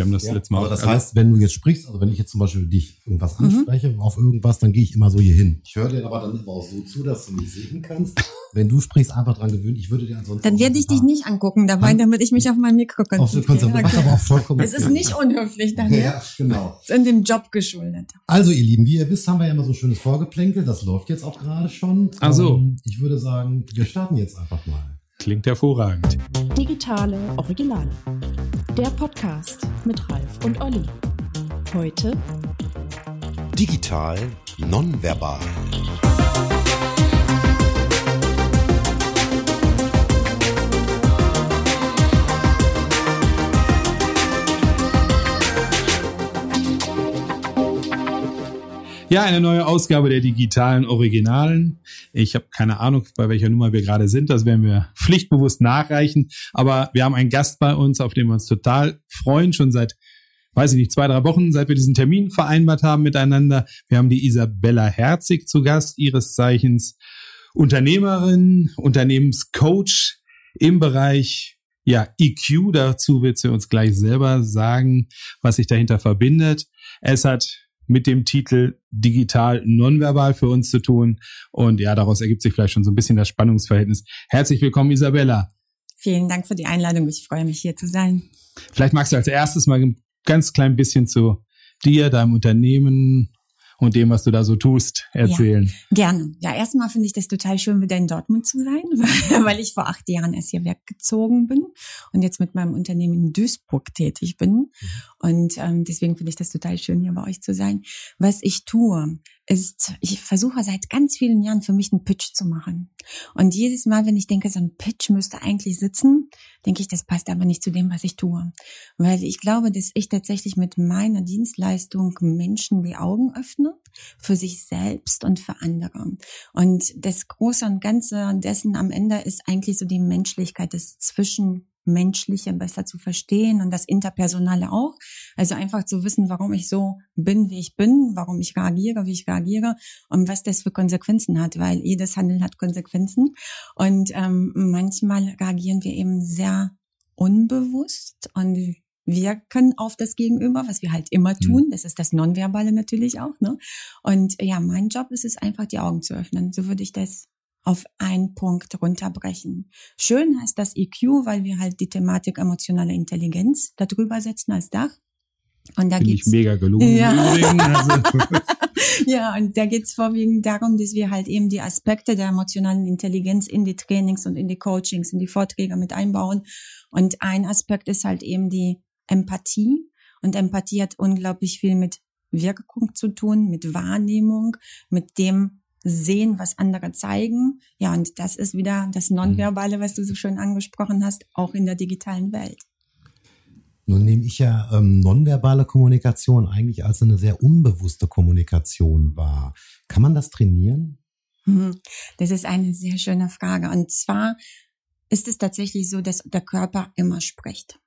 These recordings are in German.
Wir haben das Ja, letzte Mal aber das also- heißt, wenn du jetzt sprichst, also wenn ich jetzt zum Beispiel dich irgendwas Mhm. anspreche auf irgendwas, dann gehe ich immer so hier hin. Ich höre dir aber dann aber auch so zu, dass du mich sehen kannst. Wenn du sprichst, einfach dran gewöhnen. Ich würde dir ansonsten. Dann werde ich dich nicht angucken dabei, damit ich mich auf mein Mikro Auf konzentriere. Was aber auch vollkommen. Es ist nicht unhöflich, Daniel. Ja, genau. Ist in dem Job geschuldet. Also, ihr Lieben, wie ihr wisst, haben wir ja immer so ein schönes Vorgeplänkel. Das läuft jetzt auch gerade schon. Ach so. Ähm, Ich würde sagen, wir starten jetzt einfach mal. Klingt hervorragend. Digitale Originale. Der Podcast mit Ralf und Olli. Heute Digital nonverbal. Ja, eine neue Ausgabe der digitalen Originalen. Ich habe keine Ahnung, bei welcher Nummer wir gerade sind. Das werden wir pflichtbewusst nachreichen. Aber wir haben einen Gast bei uns, auf den wir uns total freuen, schon seit, weiß ich nicht, zwei, drei Wochen, seit wir diesen Termin vereinbart haben miteinander. Wir haben die Isabella Herzig zu Gast, ihres Zeichens Unternehmerin, Unternehmenscoach im Bereich ja, EQ, dazu wird sie uns gleich selber sagen, was sich dahinter verbindet. Es hat mit dem Titel Digital Nonverbal für uns zu tun. Und ja, daraus ergibt sich vielleicht schon so ein bisschen das Spannungsverhältnis. Herzlich willkommen, Isabella. Vielen Dank für die Einladung. Ich freue mich, hier zu sein. Vielleicht magst du als erstes mal ein ganz klein bisschen zu dir, deinem Unternehmen und dem, was du da so tust, erzählen. Gerne. Ja, erstmal finde ich das total schön, wieder in Dortmund zu sein, weil ich vor acht Jahren erst hier weggezogen bin und jetzt mit meinem Unternehmen in Duisburg tätig bin. Und ähm, deswegen finde ich das total schön, hier bei euch zu sein. Was ich tue, ist, ich versuche seit ganz vielen Jahren für mich einen Pitch zu machen. Und jedes Mal, wenn ich denke, so ein Pitch müsste eigentlich sitzen, denke ich, das passt aber nicht zu dem, was ich tue. Weil ich glaube, dass ich tatsächlich mit meiner Dienstleistung Menschen die Augen öffne für sich selbst und für andere. Und das Große und Ganze dessen am Ende ist eigentlich so die Menschlichkeit, das Zwischenmenschliche besser zu verstehen und das Interpersonale auch. Also einfach zu wissen, warum ich so bin, wie ich bin, warum ich reagiere, wie ich reagiere und was das für Konsequenzen hat, weil jedes Handeln hat Konsequenzen. Und ähm, manchmal reagieren wir eben sehr unbewusst und wirken auf das Gegenüber, was wir halt immer tun. Das ist das Nonverbale natürlich auch. Ne? Und ja, mein Job ist es einfach, die Augen zu öffnen. So würde ich das auf einen Punkt runterbrechen. Schön heißt das EQ, weil wir halt die Thematik emotionale Intelligenz darüber setzen als Dach. Und da Finde ich geht's mega gelungen. Ja. Also, ja, und da geht's vorwiegend darum, dass wir halt eben die Aspekte der emotionalen Intelligenz in die Trainings und in die Coachings, in die Vorträge mit einbauen. Und ein Aspekt ist halt eben die Empathie. Und Empathie hat unglaublich viel mit Wirkung zu tun, mit Wahrnehmung, mit dem Sehen, was andere zeigen. Ja, und das ist wieder das Nonverbale, was du so schön angesprochen hast, auch in der digitalen Welt. Nun nehme ich ja ähm, nonverbale Kommunikation eigentlich als eine sehr unbewusste Kommunikation wahr. Kann man das trainieren? Mhm. Das ist eine sehr schöne Frage. Und zwar ist es tatsächlich so, dass der Körper immer spricht.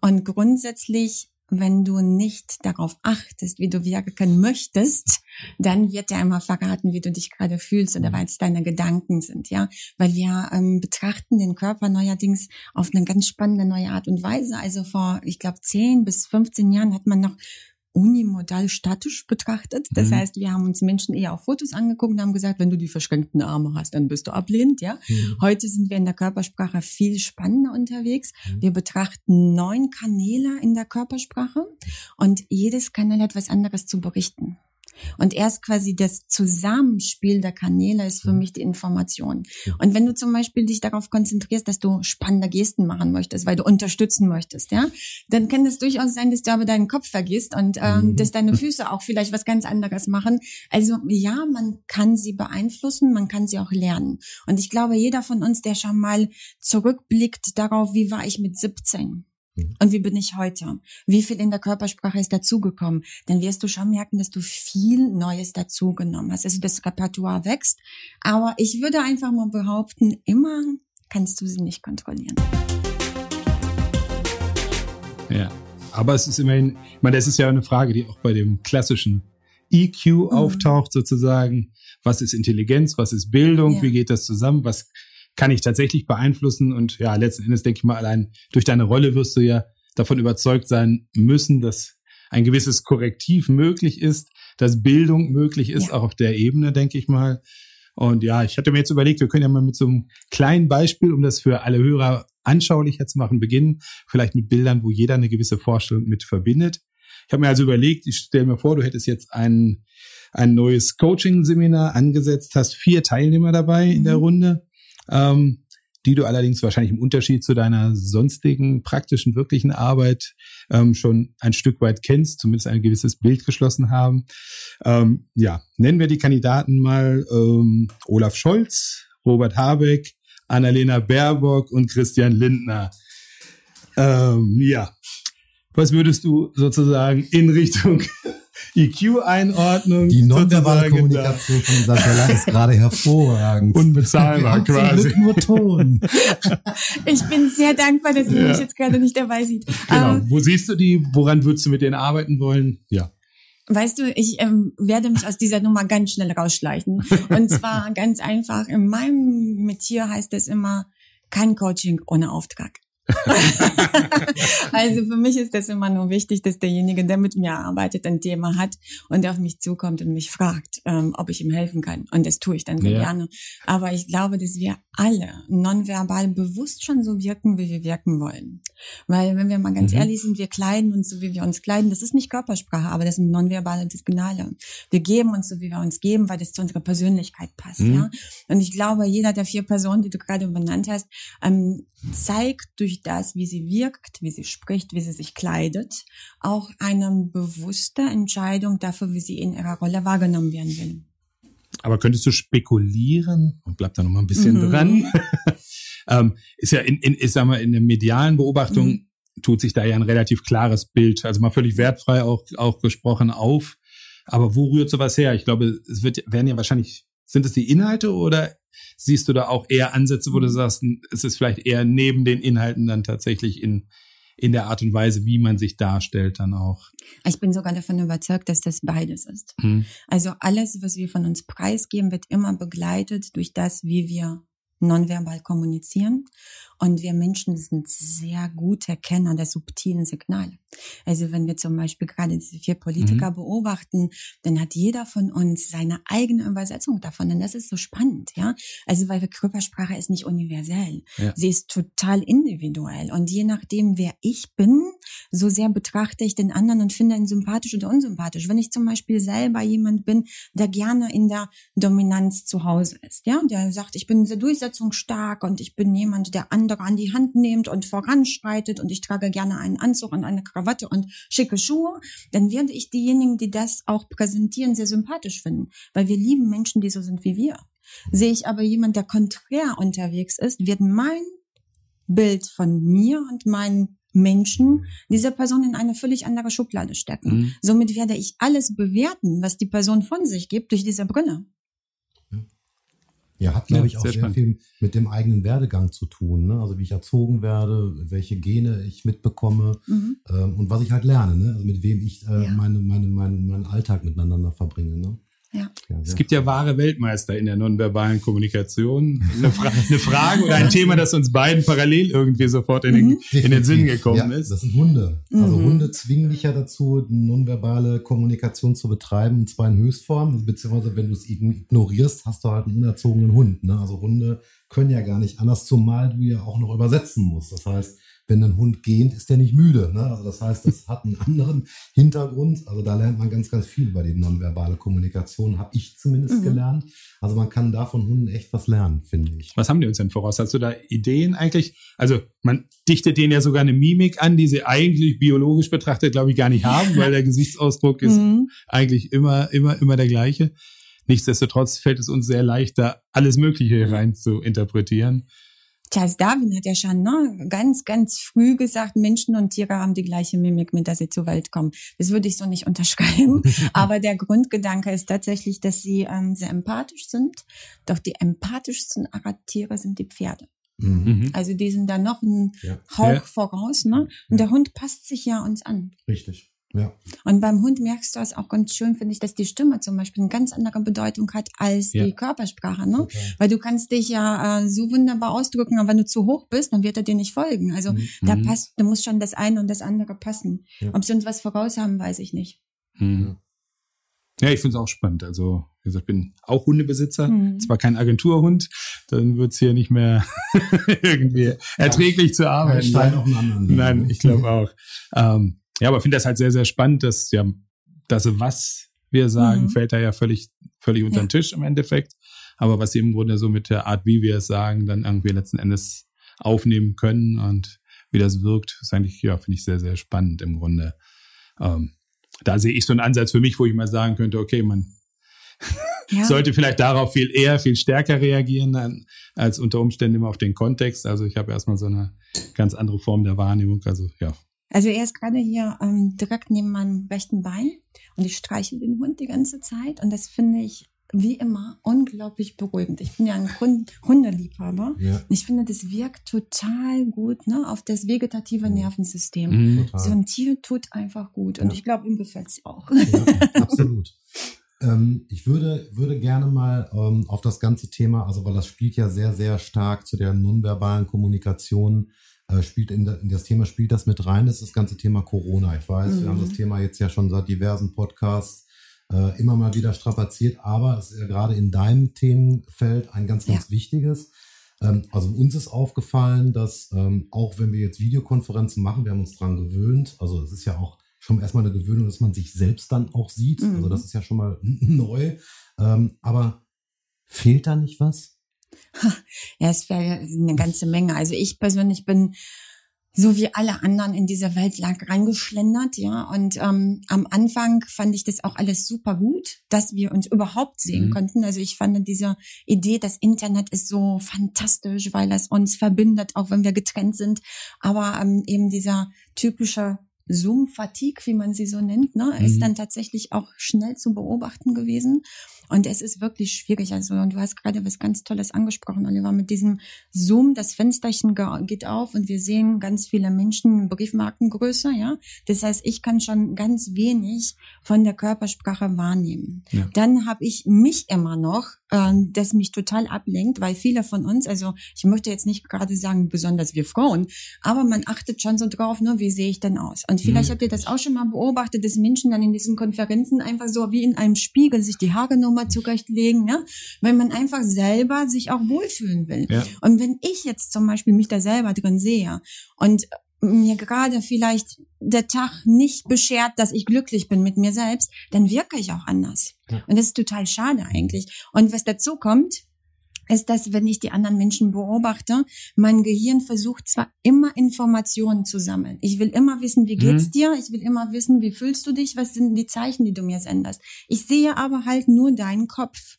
Und grundsätzlich, wenn du nicht darauf achtest, wie du wirken möchtest, dann wird er immer verraten, wie du dich gerade fühlst oder was deine Gedanken sind, ja. Weil wir ähm, betrachten den Körper neuerdings auf eine ganz spannende neue Art und Weise. Also vor, ich glaube, 10 bis 15 Jahren hat man noch unimodal statisch betrachtet. Das Mhm. heißt, wir haben uns Menschen eher auf Fotos angeguckt und haben gesagt, wenn du die verschränkten Arme hast, dann bist du ablehnend, ja. Heute sind wir in der Körpersprache viel spannender unterwegs. Wir betrachten neun Kanäle in der Körpersprache und jedes Kanal hat was anderes zu berichten. Und erst quasi das Zusammenspiel der Kanäle ist für mich die Information. Und wenn du zum Beispiel dich darauf konzentrierst, dass du spannende Gesten machen möchtest, weil du unterstützen möchtest, ja, dann kann es durchaus sein, dass du aber deinen Kopf vergisst und ähm, Mhm. dass deine Füße auch vielleicht was ganz anderes machen. Also ja, man kann sie beeinflussen, man kann sie auch lernen. Und ich glaube, jeder von uns, der schon mal zurückblickt darauf, wie war ich mit 17? Mhm. Und wie bin ich heute? Wie viel in der Körpersprache ist dazugekommen? Dann wirst du schon merken, dass du viel Neues dazugenommen hast. Also das Repertoire wächst. Aber ich würde einfach mal behaupten, immer kannst du sie nicht kontrollieren. Ja. Aber es ist immerhin, ich meine, das ist ja eine Frage, die auch bei dem klassischen EQ Mhm. auftaucht, sozusagen. Was ist Intelligenz? Was ist Bildung? Ja. Wie geht das zusammen? Was kann ich tatsächlich beeinflussen? Und ja, letzten Endes denke ich mal, allein durch deine Rolle wirst du ja davon überzeugt sein müssen, dass ein gewisses Korrektiv möglich ist, dass Bildung möglich ist, Ja. auch auf der Ebene, denke ich mal. Und ja, ich hatte mir jetzt überlegt, wir können ja mal mit so einem kleinen Beispiel, um das für alle Hörer anschaulicher zu machen, beginnen. Vielleicht mit Bildern, wo jeder eine gewisse Vorstellung mit verbindet. Ich habe mir also überlegt, ich stelle mir vor, du hättest jetzt ein, ein neues Coaching-Seminar angesetzt, hast vier Teilnehmer dabei in der Mhm. Runde, ähm, die du allerdings wahrscheinlich im Unterschied zu deiner sonstigen praktischen, wirklichen Arbeit ähm, schon ein Stück weit kennst, zumindest ein gewisses Bild geschlossen haben. Ähm, ja, nennen wir die Kandidaten mal ähm, Olaf Scholz, Robert Habeck, Annalena Baerbock und Christian Lindner. Ähm, ja, was würdest du sozusagen in Richtung EQ-Einordnung Die nonverbale Kommunikation von Isabella ist gerade hervorragend. Unbezahlbar quasi. nur Ton. Ich bin sehr dankbar, dass ihr Ja. mich jetzt gerade nicht dabei sieht. Genau. Ähm, Wo siehst du die? Woran würdest du mit denen arbeiten wollen? Ja. Weißt du, ich ähm, werde mich aus dieser Nummer ganz schnell rausschleichen. Und zwar ganz einfach. In meinem Metier heißt es immer, kein Coaching ohne Auftrag. also für mich ist das immer nur wichtig, dass derjenige, der mit mir arbeitet, ein Thema hat und auf mich zukommt und mich fragt, ähm, ob ich ihm helfen kann. Und das tue ich dann sehr Ja. gerne. Aber ich glaube, dass wir alle nonverbal bewusst schon so wirken, wie wir wirken wollen. Weil, wenn wir mal ganz Mhm. ehrlich sind, wir kleiden uns so, wie wir uns kleiden. Das ist nicht Körpersprache, aber das sind nonverbale Signale. Wir geben uns so, wie wir uns geben, weil das zu unserer Persönlichkeit passt. Mhm. Ja? Und ich glaube, jeder der vier Personen, die du gerade benannt hast, ähm, zeigt durch das, wie sie wirkt, wie sie spricht, wie sie sich kleidet, auch eine bewusste Entscheidung dafür, wie sie in ihrer Rolle wahrgenommen werden will. Aber könntest du spekulieren und bleib da noch mal ein bisschen Mhm. dran? ähm, ist ja in, in, ich sag mal, in der medialen Beobachtung Mhm. tut sich da ja ein relativ klares Bild, also mal völlig wertfrei auch, auch gesprochen auf. Aber wo rührt sowas her? Ich glaube, es wird, werden ja wahrscheinlich, sind es die Inhalte oder siehst du da auch eher Ansätze, wo du sagst, es ist vielleicht eher neben den Inhalten dann tatsächlich in, in der Art und Weise, wie man sich darstellt, dann auch. Ich bin sogar davon überzeugt, dass das beides ist. Hm. Also alles, was wir von uns preisgeben, wird immer begleitet durch das, wie wir nonverbal kommunizieren. Und wir Menschen sind sehr gute Kenner der subtilen Signale. Also wenn wir zum Beispiel gerade diese vier Politiker beobachten, dann hat jeder von uns seine eigene Übersetzung davon. Und das ist so spannend, ja. Also weil Körpersprache ist nicht universell. Ja. Sie ist total individuell. Und je nachdem, wer ich bin, so sehr betrachte ich den anderen und finde ihn sympathisch oder unsympathisch. Wenn ich zum Beispiel selber jemand bin, der gerne in der Dominanz zu Hause ist, ja, der sagt, ich bin sehr durchsetzungsstark und ich bin jemand, der andere an die Hand nimmt und voranschreitet und ich trage gerne einen Anzug und eine Krawatte und schicke Schuhe, dann werde ich diejenigen, die das auch präsentieren, sehr sympathisch finden, weil wir lieben Menschen, die so sind wie wir. Sehe ich aber jemand, der konträr unterwegs ist, wird mein Bild von mir und meinen Menschen diese Person in eine völlig andere Schublade stecken. Hm. Somit werde ich alles bewerten, was die Person von sich gibt, durch diese Brille. Ja, hat, glaube Ja, ich, auch sehr sehr, viel mit dem eigenen Werdegang zu tun. Ne? Also wie ich erzogen werde, welche Gene ich mitbekomme Mhm. ähm, und was ich halt lerne. Ne? Also mit wem ich äh, Ja. meine, meine, meinen meinen Alltag miteinander verbringe. Ne? Ja. Es gibt ja wahre Weltmeister in der nonverbalen Kommunikation. Eine, Fra eine Frage oder ein Thema, das uns beiden parallel irgendwie sofort in den, Mhm. in den Sinn gekommen ja, ist. Das sind Hunde. Also Mhm. Hunde zwingen dich ja dazu, nonverbale Kommunikation zu betreiben, und zwar in Höchstform, beziehungsweise wenn du es ignorierst, hast du halt einen unerzogenen Hund. Ne? Also Hunde können ja gar nicht anders, zumal du ja auch noch übersetzen musst. Das heißt, wenn ein Hund gähnt, ist der nicht müde. Ne? Also das heißt, das hat einen anderen Hintergrund. Also da lernt man ganz, ganz viel über die nonverbale Kommunikation, habe ich zumindest Mhm. gelernt. Also man kann da von Hunden echt was lernen, finde ich. Was haben die uns denn voraus? Hast du da Ideen eigentlich? Also man dichtet denen ja sogar eine Mimik an, die sie eigentlich biologisch betrachtet, glaube ich, gar nicht haben, weil der Gesichtsausdruck ist Mhm. eigentlich immer, immer, immer der gleiche. Nichtsdestotrotz fällt es uns sehr leicht, da alles Mögliche rein zu interpretieren. Charles Darwin hat ja schon ne, ganz, ganz früh gesagt, Menschen und Tiere haben die gleiche Mimik, mit der sie zur Welt kommen. Das würde ich so nicht unterschreiben. Aber der Grundgedanke ist tatsächlich, dass sie ähm, sehr empathisch sind. Doch die empathischsten Tiere sind die Pferde. Mhm. Mhm. Also die sind da noch einen Ja, Hauch Ja. voraus. Ne? Und der Hund passt sich ja uns an. richtig. Ja. Und beim Hund merkst du es auch ganz schön, finde ich, dass die Stimme zum Beispiel eine ganz andere Bedeutung hat als Ja. die Körpersprache. Ne? Total. Weil du kannst dich ja äh, so wunderbar ausdrücken, aber wenn du zu hoch bist, dann wird er dir nicht folgen. Also Mhm. da Mhm. passt, da muss schon das eine und das andere passen. Ja. Ob sie uns was voraus haben, weiß ich nicht. Mhm. Ja, ich finde es auch spannend. Also, wie gesagt, ich bin auch Hundebesitzer. Mhm. Zwar kein Agenturhund, dann wird's hier nicht mehr irgendwie erträglich zu Ein arbeiten. Stein auf den anderen. Nein, ne? ich glaube auch. Ähm, ja, aber finde das halt sehr, sehr spannend, dass ja, dass was wir sagen, Mhm. fällt da ja völlig, völlig unter Ja. den Tisch im Endeffekt. Aber was sie im Grunde so mit der Art, wie wir es sagen, dann irgendwie letzten Endes aufnehmen können und wie das wirkt, ist eigentlich, ja, finde ich sehr, sehr spannend im Grunde. Ähm, da sehe ich so einen Ansatz für mich, wo ich mal sagen könnte, okay, man Ja. sollte vielleicht darauf viel eher, viel stärker reagieren, dann, als unter Umständen immer auf den Kontext. Also ich habe erstmal so eine ganz andere Form der Wahrnehmung. Also ja, Also er ist gerade hier ähm, direkt neben meinem rechten Bein und ich streiche den Hund die ganze Zeit und das finde ich wie immer unglaublich beruhigend. Ich bin ja ein Hund Hundeliebhaber. Ja, ich finde, das wirkt total gut ne, auf das vegetative Mhm. Nervensystem. Mhm. So ein Tier tut einfach gut. Und Ja. ich glaube, ihm gefällt es auch. Ja, absolut. Ähm, ich würde, würde gerne mal ähm, auf das ganze Thema, also weil das spielt ja sehr, sehr stark zu der nonverbalen Kommunikation, spielt in, in das Thema, spielt das mit rein, das ist das ganze Thema Corona. Ich weiß, wir haben Mhm. das Thema jetzt ja schon seit diversen Podcasts äh, immer mal wieder strapaziert, aber es ist ja gerade in deinem Themenfeld ein ganz, ganz wichtiges. Ähm, also uns ist aufgefallen, dass ähm, auch wenn wir jetzt Videokonferenzen machen, wir haben uns dran gewöhnt, also es ist ja auch schon erstmal eine Gewöhnung, dass man sich selbst dann auch sieht. Mhm. Also das ist ja schon mal neu. Ähm, aber fehlt da nicht was? Ja, es wäre eine ganze Menge. Also ich persönlich bin so wie alle anderen in dieser Welt lag reingeschlendert, ja. Und ähm, am Anfang fand ich das auch alles super gut, dass wir uns überhaupt sehen Mhm. konnten. Also ich fand diese Idee, das Internet ist so fantastisch, weil es uns verbindet, auch wenn wir getrennt sind. Aber ähm, eben dieser typische Zoom-Fatigue, wie man sie so nennt, ne, ist Mhm. dann tatsächlich auch schnell zu beobachten gewesen. Und es ist wirklich schwierig. Also, und du hast gerade was ganz Tolles angesprochen, Oliver, mit diesem Zoom, das Fensterchen ge- geht auf und wir sehen ganz viele Menschen Briefmarkengröße, ja. Das heißt, ich kann schon ganz wenig von der Körpersprache wahrnehmen. Ja. Dann habe ich mich immer noch, ähm, das mich total ablenkt, weil viele von uns, also ich möchte jetzt nicht gerade sagen, besonders wir Frauen, aber man achtet schon so drauf, ne, wie sehe ich denn aus? Und vielleicht Mhm. habt ihr das auch schon mal beobachtet, dass Menschen dann in diesen Konferenzen einfach so wie in einem Spiegel sich die Haare nochmal zurechtlegen, ne? weil man einfach selber sich auch wohlfühlen will. Ja. Und wenn ich jetzt zum Beispiel mich da selber drin sehe und mir gerade vielleicht der Tag nicht beschert, dass ich glücklich bin mit mir selbst, dann wirke ich auch anders. Ja. Und das ist total schade eigentlich. Und was dazu kommt, ist, dass wenn ich die anderen Menschen beobachte, mein Gehirn versucht zwar immer Informationen zu sammeln. Ich will immer wissen, wie geht's Mhm. dir? Ich will immer wissen, wie fühlst du dich? Was sind die Zeichen, die du mir sendest? Ich sehe aber halt nur deinen Kopf.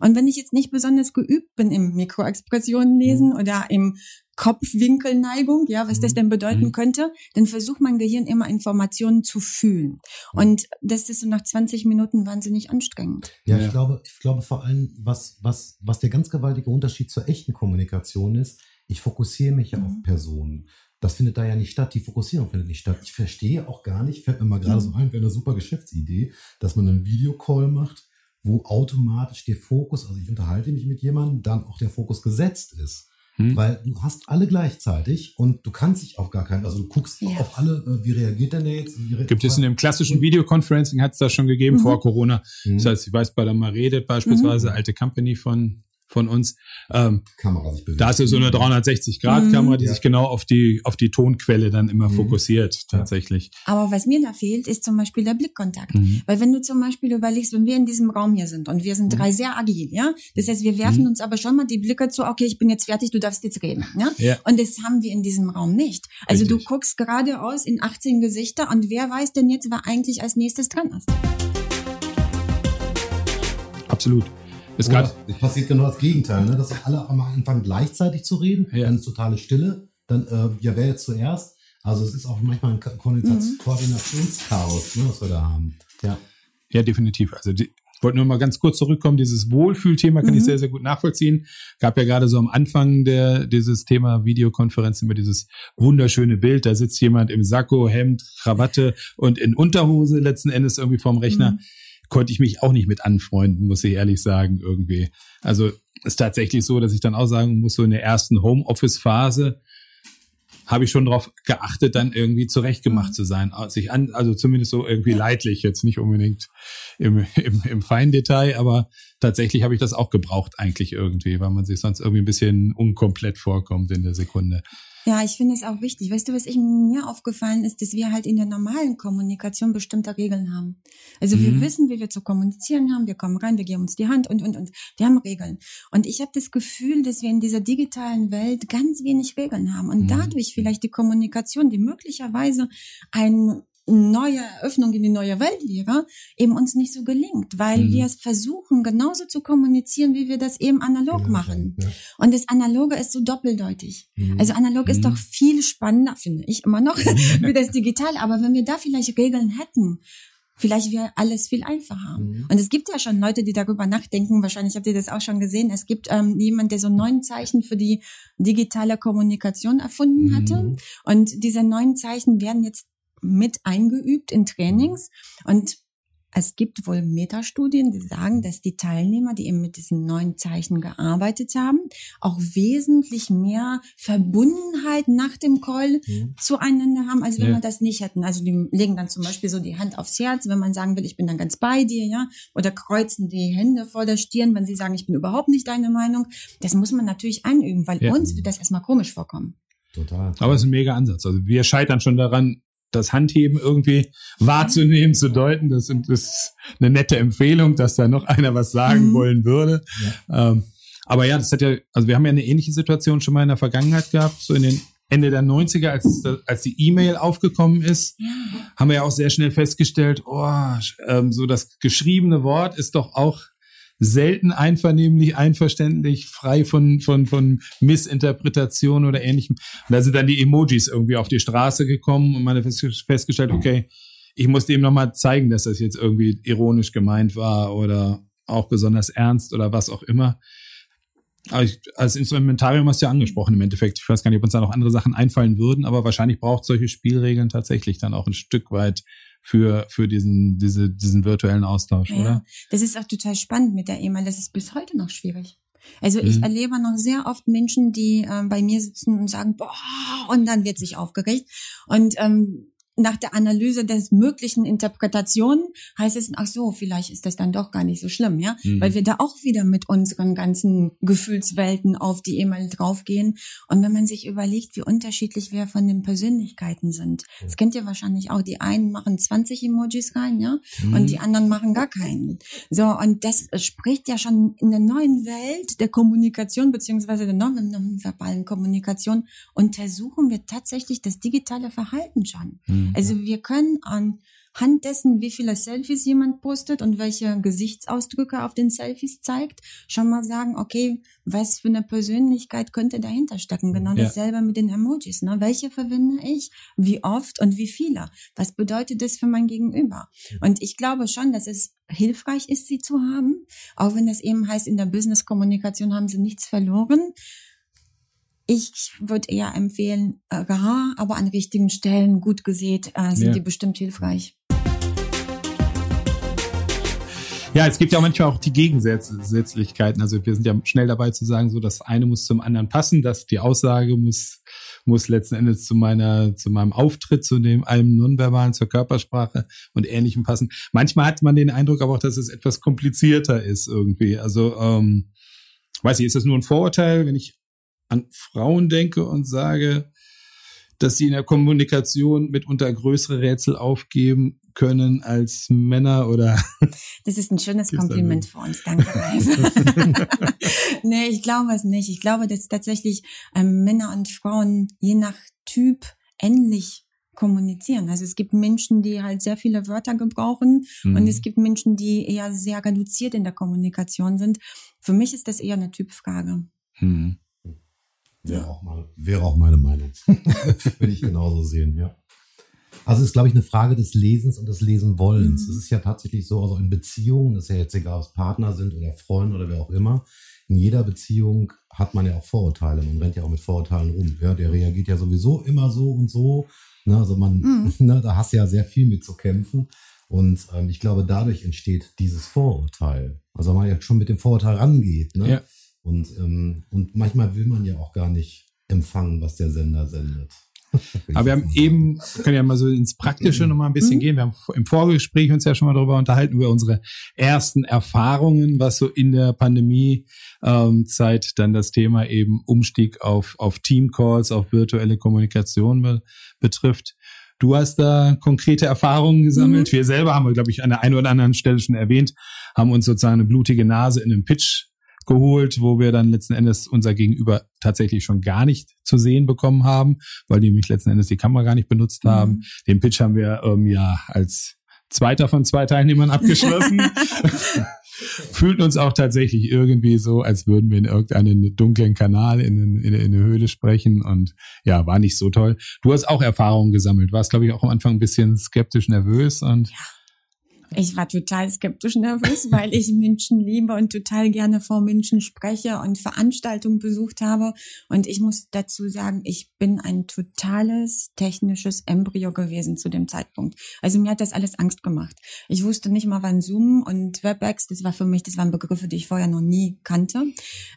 Und wenn ich jetzt nicht besonders geübt bin im Mikroexpressionen lesen oder im Kopfwinkelneigung, ja, was das Mhm. denn bedeuten Mhm. könnte, dann versucht mein Gehirn immer Informationen zu fühlen. Und das ist so nach 20 Minuten wahnsinnig anstrengend. Ja, Ja. ich glaube, ich glaube vor allem, was, was, was der ganz gewaltige Unterschied zur echten Kommunikation ist, ich fokussiere mich ja Mhm. auf Personen. Das findet da ja nicht statt. Die Fokussierung findet nicht statt. Ich verstehe auch gar nicht, fällt mir mal gerade Mhm. so ein, wäre eine super Geschäftsidee, dass man einen Videocall macht, wo automatisch der Fokus, also ich unterhalte mich mit jemandem, dann auch der Fokus gesetzt ist. Hm. Weil du hast alle gleichzeitig und du kannst dich auf gar keinen, also du guckst Ja. auf alle, äh, wie reagiert denn der jetzt? Gibt es in dem klassischen Videoconferencing, hat es das schon gegeben Mhm. vor Corona. Mhm. Das heißt, ich weiß, bei der Maredet beispielsweise, Mhm. alte Company von, von uns, ähm, Kamera sich bewegt. da ist ja so eine 360-Grad-Kamera, die Ja. sich genau auf die, auf die Tonquelle dann immer Mhm. fokussiert, tatsächlich. Aber was mir da fehlt, ist zum Beispiel der Blickkontakt. Mhm. Weil wenn du zum Beispiel überlegst, wenn wir in diesem Raum hier sind und wir sind Mhm. drei sehr agil, ja, das heißt, wir werfen Mhm. uns aber schon mal die Blicke zu, okay, ich bin jetzt fertig, du darfst jetzt reden, ja. Ja. Und das haben wir in diesem Raum nicht. Also Richtig. du guckst geradeaus in 18 Gesichter und wer weiß denn jetzt, wer eigentlich als nächstes dran ist? Absolut. Ist Oder es passiert genau das Gegenteil, ne? dass alle am Anfang gleichzeitig zu reden, Ja. dann ist totale Stille, dann, äh, ja, wer jetzt zuerst? Also es ist auch manchmal ein Mhm. Koordinationschaos, ne, was wir da haben. Ja. Ja, definitiv. Also die, wollte nur mal ganz kurz zurückkommen. Dieses Wohlfühlthema kann Mhm. ich sehr, sehr gut nachvollziehen. Gab ja gerade so am Anfang der, dieses Thema Videokonferenz immer dieses wunderschöne Bild. Da sitzt jemand im Sakko, Hemd, Krawatte und in Unterhose letzten Endes irgendwie vorm Rechner. Mhm. Konnte ich mich auch nicht mit anfreunden, muss ich ehrlich sagen, irgendwie. Also ist tatsächlich so, dass ich dann auch sagen muss, so in der ersten Homeoffice-Phase habe ich schon darauf geachtet, dann irgendwie zurechtgemacht zu sein. Sich an, also zumindest so irgendwie leidlich, jetzt nicht unbedingt im, im, im Feindetail, aber tatsächlich habe ich das auch gebraucht eigentlich irgendwie, weil man sich sonst irgendwie ein bisschen unkomplett vorkommt in der Sekunde. Ja, ich finde es auch wichtig. Weißt du, was ich, mir aufgefallen ist, dass wir halt in der normalen Kommunikation bestimmte Regeln haben. Also wir Mhm. wissen, wie wir zu kommunizieren haben. Wir kommen rein, wir geben uns die Hand und, und, und. Wir haben Regeln. Und ich habe das Gefühl, dass wir in dieser digitalen Welt ganz wenig Regeln haben und Mhm. dadurch vielleicht die Kommunikation, die möglicherweise eine neue Eröffnung in die neue Welt wäre, eben uns nicht so gelingt, weil Mhm. wir es versuchen, genauso zu kommunizieren, wie wir das eben analog Ja, machen. Ja. Und das Analoge ist so doppeldeutig. Mhm. Also analog ist Mhm. doch viel spannender, finde ich immer noch, wie das digital. Aber wenn wir da vielleicht Regeln hätten, vielleicht wäre alles viel einfacher. Mhm. Und es gibt ja schon Leute, die darüber nachdenken. Wahrscheinlich habt ihr das auch schon gesehen. Es gibt ähm, jemand, der so neun Zeichen für die digitale Kommunikation erfunden hatte. Mhm. Und diese neun Zeichen werden jetzt mit eingeübt in Trainings. Und es gibt wohl Metastudien, die sagen, dass die Teilnehmer, die eben mit diesen neuen Zeichen gearbeitet haben, auch wesentlich mehr Verbundenheit nach dem Call Mhm. zueinander haben, als wenn Ja. wir das nicht hätten. Also die legen dann zum Beispiel so die Hand aufs Herz, wenn man sagen will, ich bin dann ganz bei dir, ja, oder kreuzen die Hände vor der Stirn, wenn sie sagen, ich bin überhaupt nicht deine Meinung. Das muss man natürlich einüben, weil Ja. uns wird das erstmal komisch vorkommen. Total. Aber es ist ein mega Ansatz. Also wir scheitern schon daran, das Handheben irgendwie wahrzunehmen, zu deuten. Das ist- eine nette Empfehlung, dass da noch einer was sagen Mhm. wollen würde. Ähm, aber ja, das hat ja, also wir haben ja eine ähnliche Situation schon mal in der Vergangenheit gehabt, so in den Ende der 90er, als, als die E-Mail aufgekommen ist, haben wir ja auch sehr schnell festgestellt, oh, ähm, so das geschriebene Wort ist doch auch selten einvernehmlich, einverständlich, frei von, von, von Missinterpretation oder ähnlichem. Und da sind dann die Emojis irgendwie auf die Straße gekommen und man hat fest- festgestellt, okay, ich muss dem nochmal zeigen, dass das jetzt irgendwie ironisch gemeint war oder auch besonders ernst oder was auch immer. Aber ich, als Instrumentarium hast du ja angesprochen im Endeffekt. Ich weiß gar nicht, ob uns da noch andere Sachen einfallen würden, aber wahrscheinlich braucht solche Spielregeln tatsächlich dann auch ein Stück weit für, für diesen, diese, diesen virtuellen Austausch, Ja, oder? Das ist auch total spannend mit der E-Mail. Das ist bis heute noch schwierig. Also ich Mhm. erlebe noch sehr oft Menschen, die ähm, bei mir sitzen und sagen, boah, und dann wird sich aufgeregt. Und ähm, nach der Analyse des möglichen Interpretationen heißt es, ach so, vielleicht ist das dann doch gar nicht so schlimm, ja, Mhm. weil wir da auch wieder mit unseren ganzen Gefühlswelten auf die E-Mail draufgehen. Und wenn man sich überlegt, wie unterschiedlich wir von den Persönlichkeiten sind, das kennt ihr wahrscheinlich auch, die einen machen 20 Emojis rein, ja, Mhm. und die anderen machen gar keinen. So, und das spricht ja schon in der neuen Welt der Kommunikation beziehungsweise der non- nonverbalen Kommunikation untersuchen wir tatsächlich das digitale Verhalten schon. Mhm. Also wir können anhand dessen, wie viele Selfies jemand postet und welche Gesichtsausdrücke auf den Selfies zeigt, schon mal sagen, okay, was für eine Persönlichkeit könnte dahinter stecken? Genau Ja. dasselbe mit den Emojis. Ne? Welche verwende ich? Wie oft und wie viele? Was bedeutet das für mein Gegenüber? Und ich glaube schon, dass es hilfreich ist, sie zu haben, auch wenn das eben heißt, in der Business-Kommunikation haben sie nichts verloren. Ich würde eher empfehlen, äh, rar, aber an richtigen Stellen gut gesät, äh, sind Ja. die bestimmt hilfreich. Ja, es gibt ja manchmal auch die Gegensätzlichkeiten. Also wir sind ja schnell dabei zu sagen, so das eine muss zum anderen passen, dass die Aussage muss muss letzten Endes zu meiner zu meinem Auftritt, zu dem allem nonverbalen, zur Körpersprache und Ähnlichem passen. Manchmal hat man den Eindruck aber auch, dass es etwas komplizierter ist irgendwie. Also ähm, weiß ich, ist das nur ein Vorurteil, wenn ich an Frauen denke und sage, dass sie in der Kommunikation mitunter größere Rätsel aufgeben können als Männer oder Das ist ein schönes Kompliment für uns, danke. Nee, ich glaube es nicht. Ich glaube, dass tatsächlich ähm, Männer und Frauen je nach Typ ähnlich kommunizieren. Also es gibt Menschen, die halt sehr viele Wörter gebrauchen Mhm. und es gibt Menschen, die eher sehr reduziert in der Kommunikation sind. Für mich ist das eher eine Typfrage. Hm. Wäre auch, mal, wäre auch meine Meinung. Würde ich genauso sehen, ja. Also es ist, glaube ich, eine Frage des Lesens und des Lesenwollens. Mhm. Es ist ja tatsächlich so, also in Beziehungen, das ist ja jetzt egal, ob es Partner sind oder Freunde oder wer auch immer, in jeder Beziehung hat man ja auch Vorurteile. Man rennt ja auch mit Vorurteilen rum. Ja, der reagiert ja sowieso immer so und so. Ne, also man, mhm. ne, da hast du ja sehr viel mit zu kämpfen. Und ähm, ich glaube, dadurch entsteht dieses Vorurteil. Also man ja schon mit dem Vorurteil rangeht. Ne? Ja. Und, ähm, und manchmal will man ja auch gar nicht empfangen, was der Sender sendet. Aber wir haben eben, können ja mal so ins Praktische noch mal ein bisschen mhm. gehen. Wir haben im Vorgespräch uns ja schon mal darüber unterhalten, über unsere ersten Erfahrungen, was so in der Pandemiezeit ähm, dann das Thema eben Umstieg auf, auf Teamcalls, auf virtuelle Kommunikation be betrifft. Du hast da konkrete Erfahrungen gesammelt. Mhm. Wir selber haben wir, glaube ich, an der einen oder anderen Stelle schon erwähnt, haben uns sozusagen eine blutige Nase in einem Pitch geholt, wo wir dann letzten Endes unser Gegenüber tatsächlich schon gar nicht zu sehen bekommen haben, weil die nämlich letzten Endes die Kamera gar nicht benutzt haben. Mhm. Den Pitch haben wir ähm, ja als zweiter von zwei Teilnehmern abgeschlossen. Fühlten uns auch tatsächlich irgendwie so, als würden wir in irgendeinen dunklen Kanal in, in, in eine Höhle sprechen und ja, war nicht so toll. Du hast auch Erfahrungen gesammelt, warst glaube ich auch am Anfang ein bisschen skeptisch nervös und ja ich war total skeptisch nervös, weil ich Menschen liebe und total gerne vor Menschen spreche und Veranstaltungen besucht habe. Und ich muss dazu sagen, ich bin ein totales technisches Embryo gewesen zu dem Zeitpunkt. Also mir hat das alles Angst gemacht. Ich wusste nicht mal, wann Zoom und WebEx, das war für mich, das waren Begriffe, die ich vorher noch nie kannte.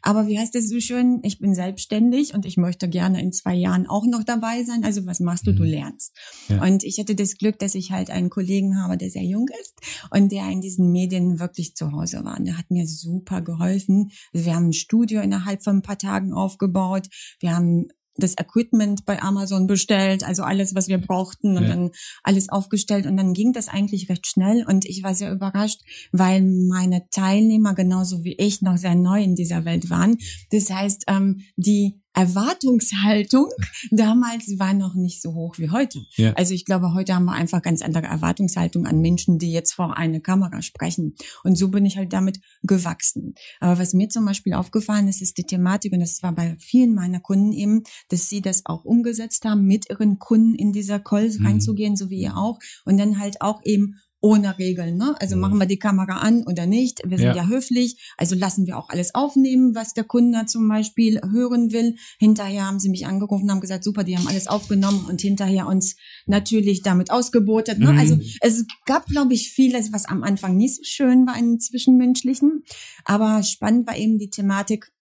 Aber wie heißt es so schön? Ich bin selbstständig und ich möchte gerne in zwei Jahren auch noch dabei sein. Also was machst du? Du mhm. lernst. Ja. Und ich hatte das Glück, dass ich halt einen Kollegen habe, der sehr jung ist und der in diesen Medien wirklich zu Hause war. Und der hat mir super geholfen. Also wir haben ein Studio innerhalb von ein paar Tagen aufgebaut. Wir haben das Equipment bei Amazon bestellt, also alles, was wir brauchten und ja. dann alles aufgestellt und dann ging das eigentlich recht schnell und ich war sehr überrascht, weil meine Teilnehmer genauso wie ich noch sehr neu in dieser Welt waren. Das heißt, ähm, die Erwartungshaltung damals war noch nicht so hoch wie heute. Ja. Also ich glaube, heute haben wir einfach ganz andere Erwartungshaltung an Menschen, die jetzt vor einer Kamera sprechen. Und so bin ich halt damit gewachsen. Aber was mir zum Beispiel aufgefallen ist, ist die Thematik, und das war bei vielen meiner Kunden eben, dass sie das auch umgesetzt haben, mit ihren Kunden in dieser Call mhm. reinzugehen, so wie ihr auch. Und dann halt auch eben ohne Regeln. Ne? Also machen wir die Kamera an oder nicht. Wir sind ja. ja. höflich, also lassen wir auch alles aufnehmen, was der Kunde zum Beispiel hören will. Hinterher haben sie mich angerufen und haben gesagt, super, die haben alles aufgenommen und hinterher uns natürlich damit ausgebotet. Ne? Mhm. Also es gab, glaube ich, vieles, was am Anfang nicht so schön war in Zwischenmenschlichen. Aber spannend war eben die Thematik,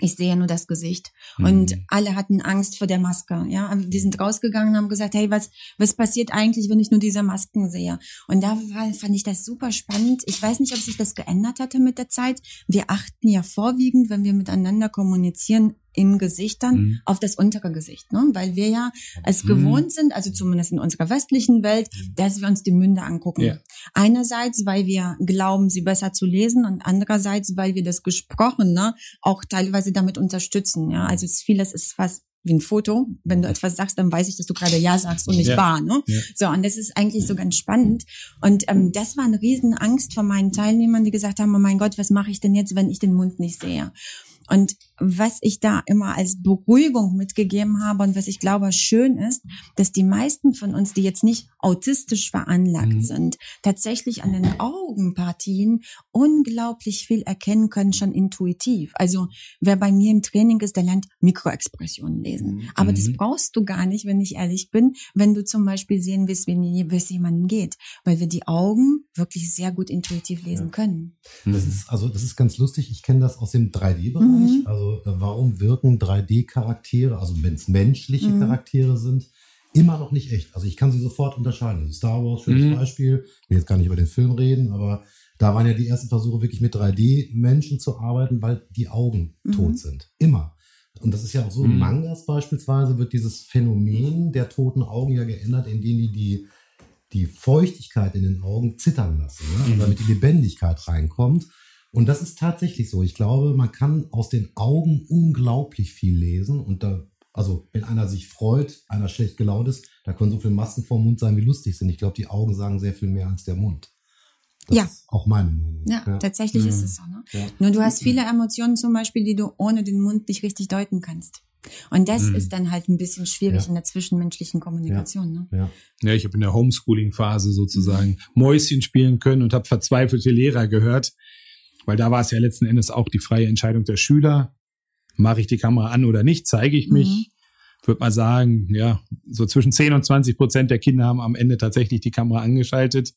ich sehe nur das Gesicht. Mhm. Und alle hatten Angst vor der Maske. Ja, die sind rausgegangen und haben gesagt, hey, was, was passiert eigentlich, wenn ich nur diese Masken sehe? Und da war, fand ich das super spannend. Ich weiß nicht, ob sich das geändert hatte mit der Zeit. Wir achten ja vorwiegend, wenn wir miteinander kommunizieren, in Gesichtern mhm. auf das untere Gesicht, ne? weil wir ja es mhm. gewohnt sind, also zumindest in unserer westlichen Welt, mhm. dass wir uns die Münde angucken. Ja. Einerseits, weil wir glauben, sie besser zu lesen und andererseits, weil wir das Gesprochene ne, auch teilweise damit unterstützen. Ja, also es, vieles ist fast wie ein Foto. Wenn du etwas sagst, dann weiß ich, dass du gerade Ja sagst und nicht ja. wahr. Ne? Ja. So, und das ist eigentlich so ganz spannend. Und ähm, das war eine Riesenangst von meinen Teilnehmern, die gesagt haben, oh mein Gott, was mache ich denn jetzt, wenn ich den Mund nicht sehe? Und was ich da immer als Beruhigung mitgegeben habe und was ich glaube schön ist, dass die meisten von uns, die jetzt nicht autistisch veranlagt mhm. sind, tatsächlich an den Augenpartien unglaublich viel erkennen können, schon intuitiv. Also wer bei mir im Training ist, der lernt Mikroexpressionen lesen. Mhm. Aber das brauchst du gar nicht, wenn ich ehrlich bin, wenn du zum Beispiel sehen willst, wie es jemandem geht, weil wir die Augen wirklich sehr gut intuitiv lesen ja. können. Das ist also das ist ganz lustig. Ich kenne das aus dem 3D-Bereich. Mhm. Also äh, warum wirken 3D-Charaktere, also wenn es menschliche mhm. Charaktere sind, immer noch nicht echt? Also ich kann sie sofort unterscheiden. Also Star Wars, schönes mhm. Beispiel. Ich will jetzt gar nicht über den Film reden, aber da waren ja die ersten Versuche, wirklich mit 3D-Menschen zu arbeiten, weil die Augen mhm. tot sind. Immer. Und das ist ja auch so, in mhm. Mangas beispielsweise wird dieses Phänomen der toten Augen ja geändert, indem die die, die Feuchtigkeit in den Augen zittern lassen, ne? damit die Lebendigkeit reinkommt. Und das ist tatsächlich so. Ich glaube, man kann aus den Augen unglaublich viel lesen. Und da, also wenn einer sich freut, einer schlecht gelaunt ist, da können so viele Masken vom Mund sein, wie lustig sind. Ich glaube, die Augen sagen sehr viel mehr als der Mund. Das ja. ist auch meine Meinung. Ja, ja. tatsächlich mhm. ist es so. Ne? Ja. Nur du hast viele Emotionen zum Beispiel, die du ohne den Mund nicht richtig deuten kannst. Und das Mhm. ist dann halt ein bisschen schwierig Ja. in der zwischenmenschlichen Kommunikation. Ne? Ja. Ja, ich habe in der Homeschooling-Phase sozusagen Mäuschen spielen können und habe verzweifelte Lehrer gehört, weil da war es ja letzten Endes auch die freie Entscheidung der Schüler. Mache ich die Kamera an oder nicht? Zeige ich mich? Mhm. Würde mal sagen, ja, so zwischen 10 und 20 Prozent der Kinder haben am Ende tatsächlich die Kamera angeschaltet.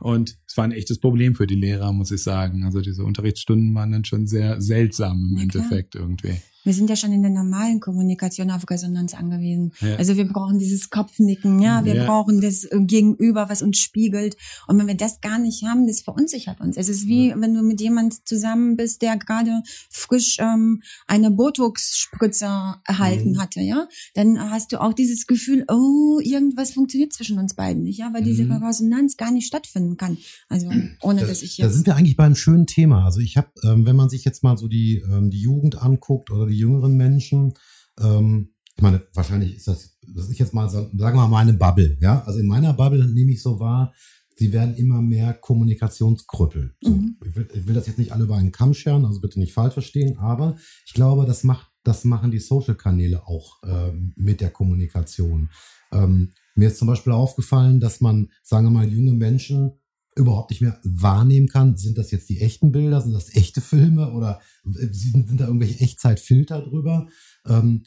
Und war ein echtes Problem für die Lehrer, muss ich sagen. Also diese Unterrichtsstunden waren dann schon sehr seltsam im Ja, klar. Endeffekt irgendwie. Wir sind ja schon in der normalen Kommunikation auf Resonanz angewiesen. Ja. Also wir brauchen dieses Kopfnicken, ja, wir Ja. brauchen das Gegenüber, was uns spiegelt. Und wenn wir das gar nicht haben, das verunsichert uns. Es ist wie, wenn du mit jemand zusammen bist, der gerade frisch ähm, eine Botox-Spritze erhalten Mhm. hatte, ja, dann hast du auch dieses Gefühl, oh, irgendwas funktioniert zwischen uns beiden nicht, ja, weil diese Mhm. Resonanz gar nicht stattfinden kann. Also ohne dass ich Da jetzt sind wir eigentlich beim schönen Thema. Also ich habe, ähm, wenn man sich jetzt mal so die, ähm, die Jugend anguckt oder die jüngeren Menschen, ähm, ich meine, wahrscheinlich ist das, das ist jetzt mal, so, sagen wir mal, meine Bubble, ja. Also in meiner Bubble nehme ich so wahr, sie werden immer mehr Kommunikationskrüppel. So, Mhm. ich, will, ich will das jetzt nicht alle über einen Kamm scheren, also bitte nicht falsch verstehen, aber ich glaube, das macht, das machen die Social-Kanäle auch ähm, mit der Kommunikation. Ähm, mir ist zum Beispiel aufgefallen, dass man, sagen wir mal, junge Menschen überhaupt nicht mehr wahrnehmen kann, sind das jetzt die echten Bilder, sind das echte Filme oder sind, sind da irgendwelche Echtzeitfilter drüber? Ähm,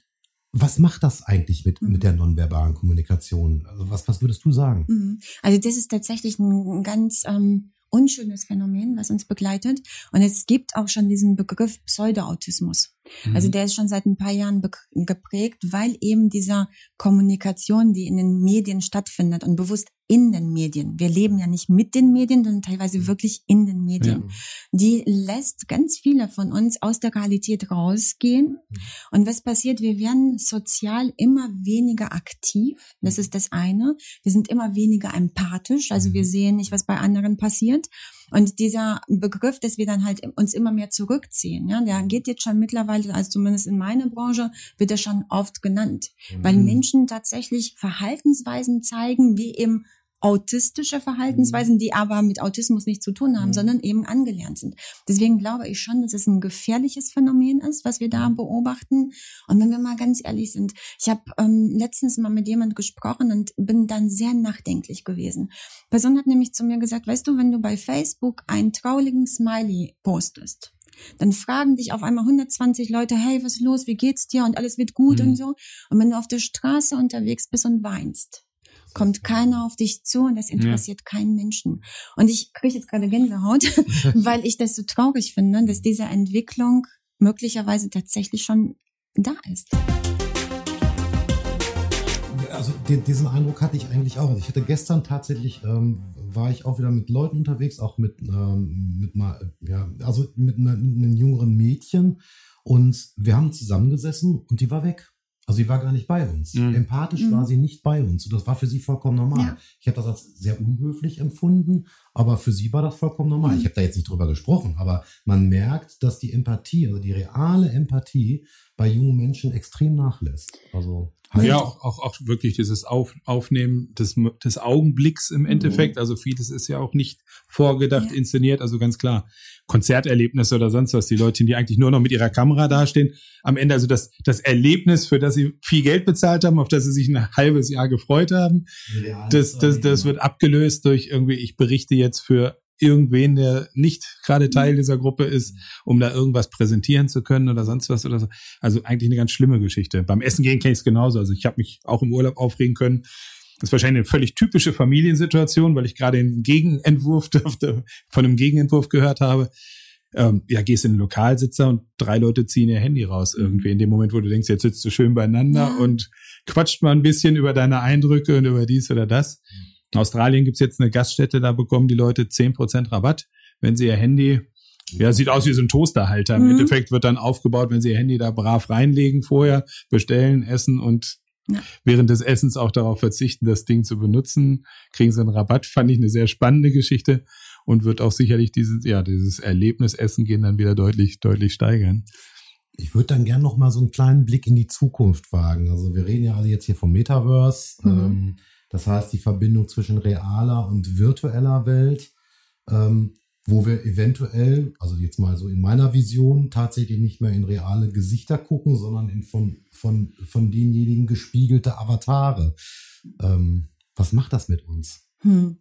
was macht das eigentlich mit, Mhm. mit der nonverbalen Kommunikation? Also was, was würdest du sagen? Mhm. Also das ist tatsächlich ein ganz ähm, unschönes Phänomen, was uns begleitet. Und es gibt auch schon diesen Begriff Pseudoautismus. Also Mhm. der ist schon seit ein paar Jahren geprägt, weil eben dieser Kommunikation, die in den Medien stattfindet und bewusst in den Medien. Wir leben ja nicht mit den Medien, sondern teilweise wirklich in den Medien. Die lässt ganz viele von uns aus der Realität rausgehen. Und was passiert? Wir werden sozial immer weniger aktiv. Das ist das eine. Wir sind immer weniger empathisch. Also wir sehen nicht, was bei anderen passiert. Und dieser Begriff, dass wir dann halt uns immer mehr zurückziehen, ja, der geht jetzt schon mittlerweile, also zumindest in meiner Branche, wird er schon oft genannt. Weil Mhm. Menschen tatsächlich Verhaltensweisen zeigen, wie eben autistische Verhaltensweisen, die aber mit Autismus nichts zu tun haben, Mhm. sondern eben angelernt sind. Deswegen glaube ich schon, dass es ein gefährliches Phänomen ist, was wir da Mhm. beobachten. Und wenn wir mal ganz ehrlich sind, ich habe ähm, letztens mal mit jemand gesprochen und bin dann sehr nachdenklich gewesen. Die Person hat nämlich zu mir gesagt, weißt du, wenn du bei Facebook einen trauligen Smiley postest, dann fragen dich auf einmal 120 Leute, hey, was ist los, wie geht's dir und alles wird gut Mhm. und so. Und wenn du auf der Straße unterwegs bist und weinst, kommt keiner auf dich zu und das interessiert keinen Menschen. Und ich kriege jetzt gerade Gänsehaut, weil ich das so traurig finde, dass diese Entwicklung möglicherweise tatsächlich schon da ist. Also den, diesen Eindruck hatte ich eigentlich auch. Also ich hatte gestern tatsächlich, ähm, war ich auch wieder mit Leuten unterwegs, auch mit, ähm, mit mal, ja, also mit, einer, mit einem jüngeren Mädchen. Und wir haben zusammengesessen und die war weg. Also sie war gar nicht bei uns. Mhm. Empathisch Mhm. war sie nicht bei uns. Und das war für sie vollkommen normal. Ja. Ich habe das als sehr unhöflich empfunden, aber für sie war das vollkommen normal. Mhm. Ich habe da jetzt nicht drüber gesprochen, aber man merkt, dass die Empathie, also die reale Empathie bei jungen Menschen extrem nachlässt. Also halt Ja, auch, auch, auch wirklich dieses Auf, Aufnehmen des, des Augenblicks im Endeffekt. Also vieles ist ja auch nicht vorgedacht, Ja. inszeniert. Also ganz klar, Konzerterlebnisse oder sonst was. Die Leute, die eigentlich nur noch mit ihrer Kamera dastehen, am Ende also das, das Erlebnis, für das sie viel Geld bezahlt haben, auf das sie sich ein halbes Jahr gefreut haben, real das, das, das wird abgelöst durch irgendwie, ich berichte jetzt für irgendwen, der nicht gerade Teil dieser Gruppe ist, um da irgendwas präsentieren zu können oder sonst was oder so. Also eigentlich eine ganz schlimme Geschichte. Beim Essen gehen kenne ich es genauso. Also ich habe mich auch im Urlaub aufregen können. Das ist wahrscheinlich eine völlig typische Familiensituation, weil ich gerade den Gegenentwurf von einem Gegenentwurf gehört habe. Ähm, ja, gehst in den Lokalsitzer und drei Leute ziehen ihr Handy raus irgendwie. In dem Moment, wo du denkst, jetzt sitzt du schön beieinander Ja. und quatscht mal ein bisschen über deine Eindrücke und über dies oder das. In Australien gibt's jetzt eine Gaststätte, da bekommen die Leute 10% Rabatt, wenn sie ihr Handy, ja, sieht aus wie so ein Toasterhalter. Im Mhm. Endeffekt wird dann aufgebaut, wenn sie ihr Handy da brav reinlegen vorher, bestellen, essen und Ja. während des Essens auch darauf verzichten, das Ding zu benutzen, kriegen sie einen Rabatt. Fand ich eine sehr spannende Geschichte und wird auch sicherlich dieses, ja, dieses Erlebnisessen gehen dann wieder deutlich, deutlich steigern. Ich würde dann gern noch mal so einen kleinen Blick in die Zukunft wagen. Also wir reden ja alle jetzt hier vom Metaverse. Mhm. Ähm, das heißt die Verbindung zwischen realer und virtueller Welt. Ähm, wo wir eventuell, also jetzt mal so in meiner Vision, tatsächlich nicht mehr in reale Gesichter gucken, sondern in von, von, von denjenigen gespiegelte Avatare. Ähm, was macht das mit uns? Hm.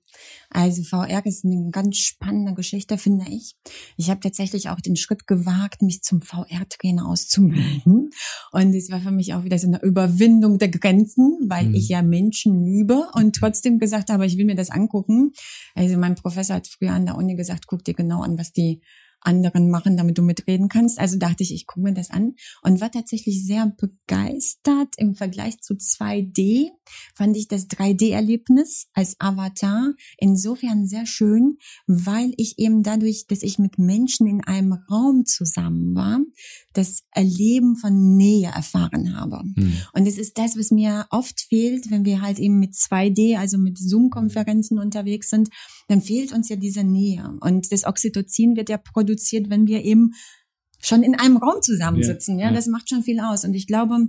Also VR ist eine ganz spannende Geschichte, finde ich. Ich habe tatsächlich auch den Schritt gewagt, mich zum VR-Trainer auszumelden. Und es war für mich auch wieder so eine Überwindung der Grenzen, weil mhm. ich ja Menschen liebe und trotzdem gesagt habe, ich will mir das angucken. Also mein Professor hat früher an der Uni gesagt, guck dir genau an, was die anderen machen, damit du mitreden kannst. Also dachte ich, ich gucke mir das an und war tatsächlich sehr begeistert. Im Vergleich zu 2D fand ich das 3D-Erlebnis als Avatar insofern sehr schön, weil ich eben dadurch, dass ich mit Menschen in einem Raum zusammen war, das Erleben von Nähe erfahren habe. Hm. Und es ist das, was mir oft fehlt, wenn wir halt eben mit 2D, also mit Zoom-Konferenzen unterwegs sind, dann fehlt uns ja diese Nähe. Und das Oxytocin wird ja produziert, wenn wir eben schon in einem Raum zusammensitzen. Ja, ja, das macht schon viel aus. Und ich glaube,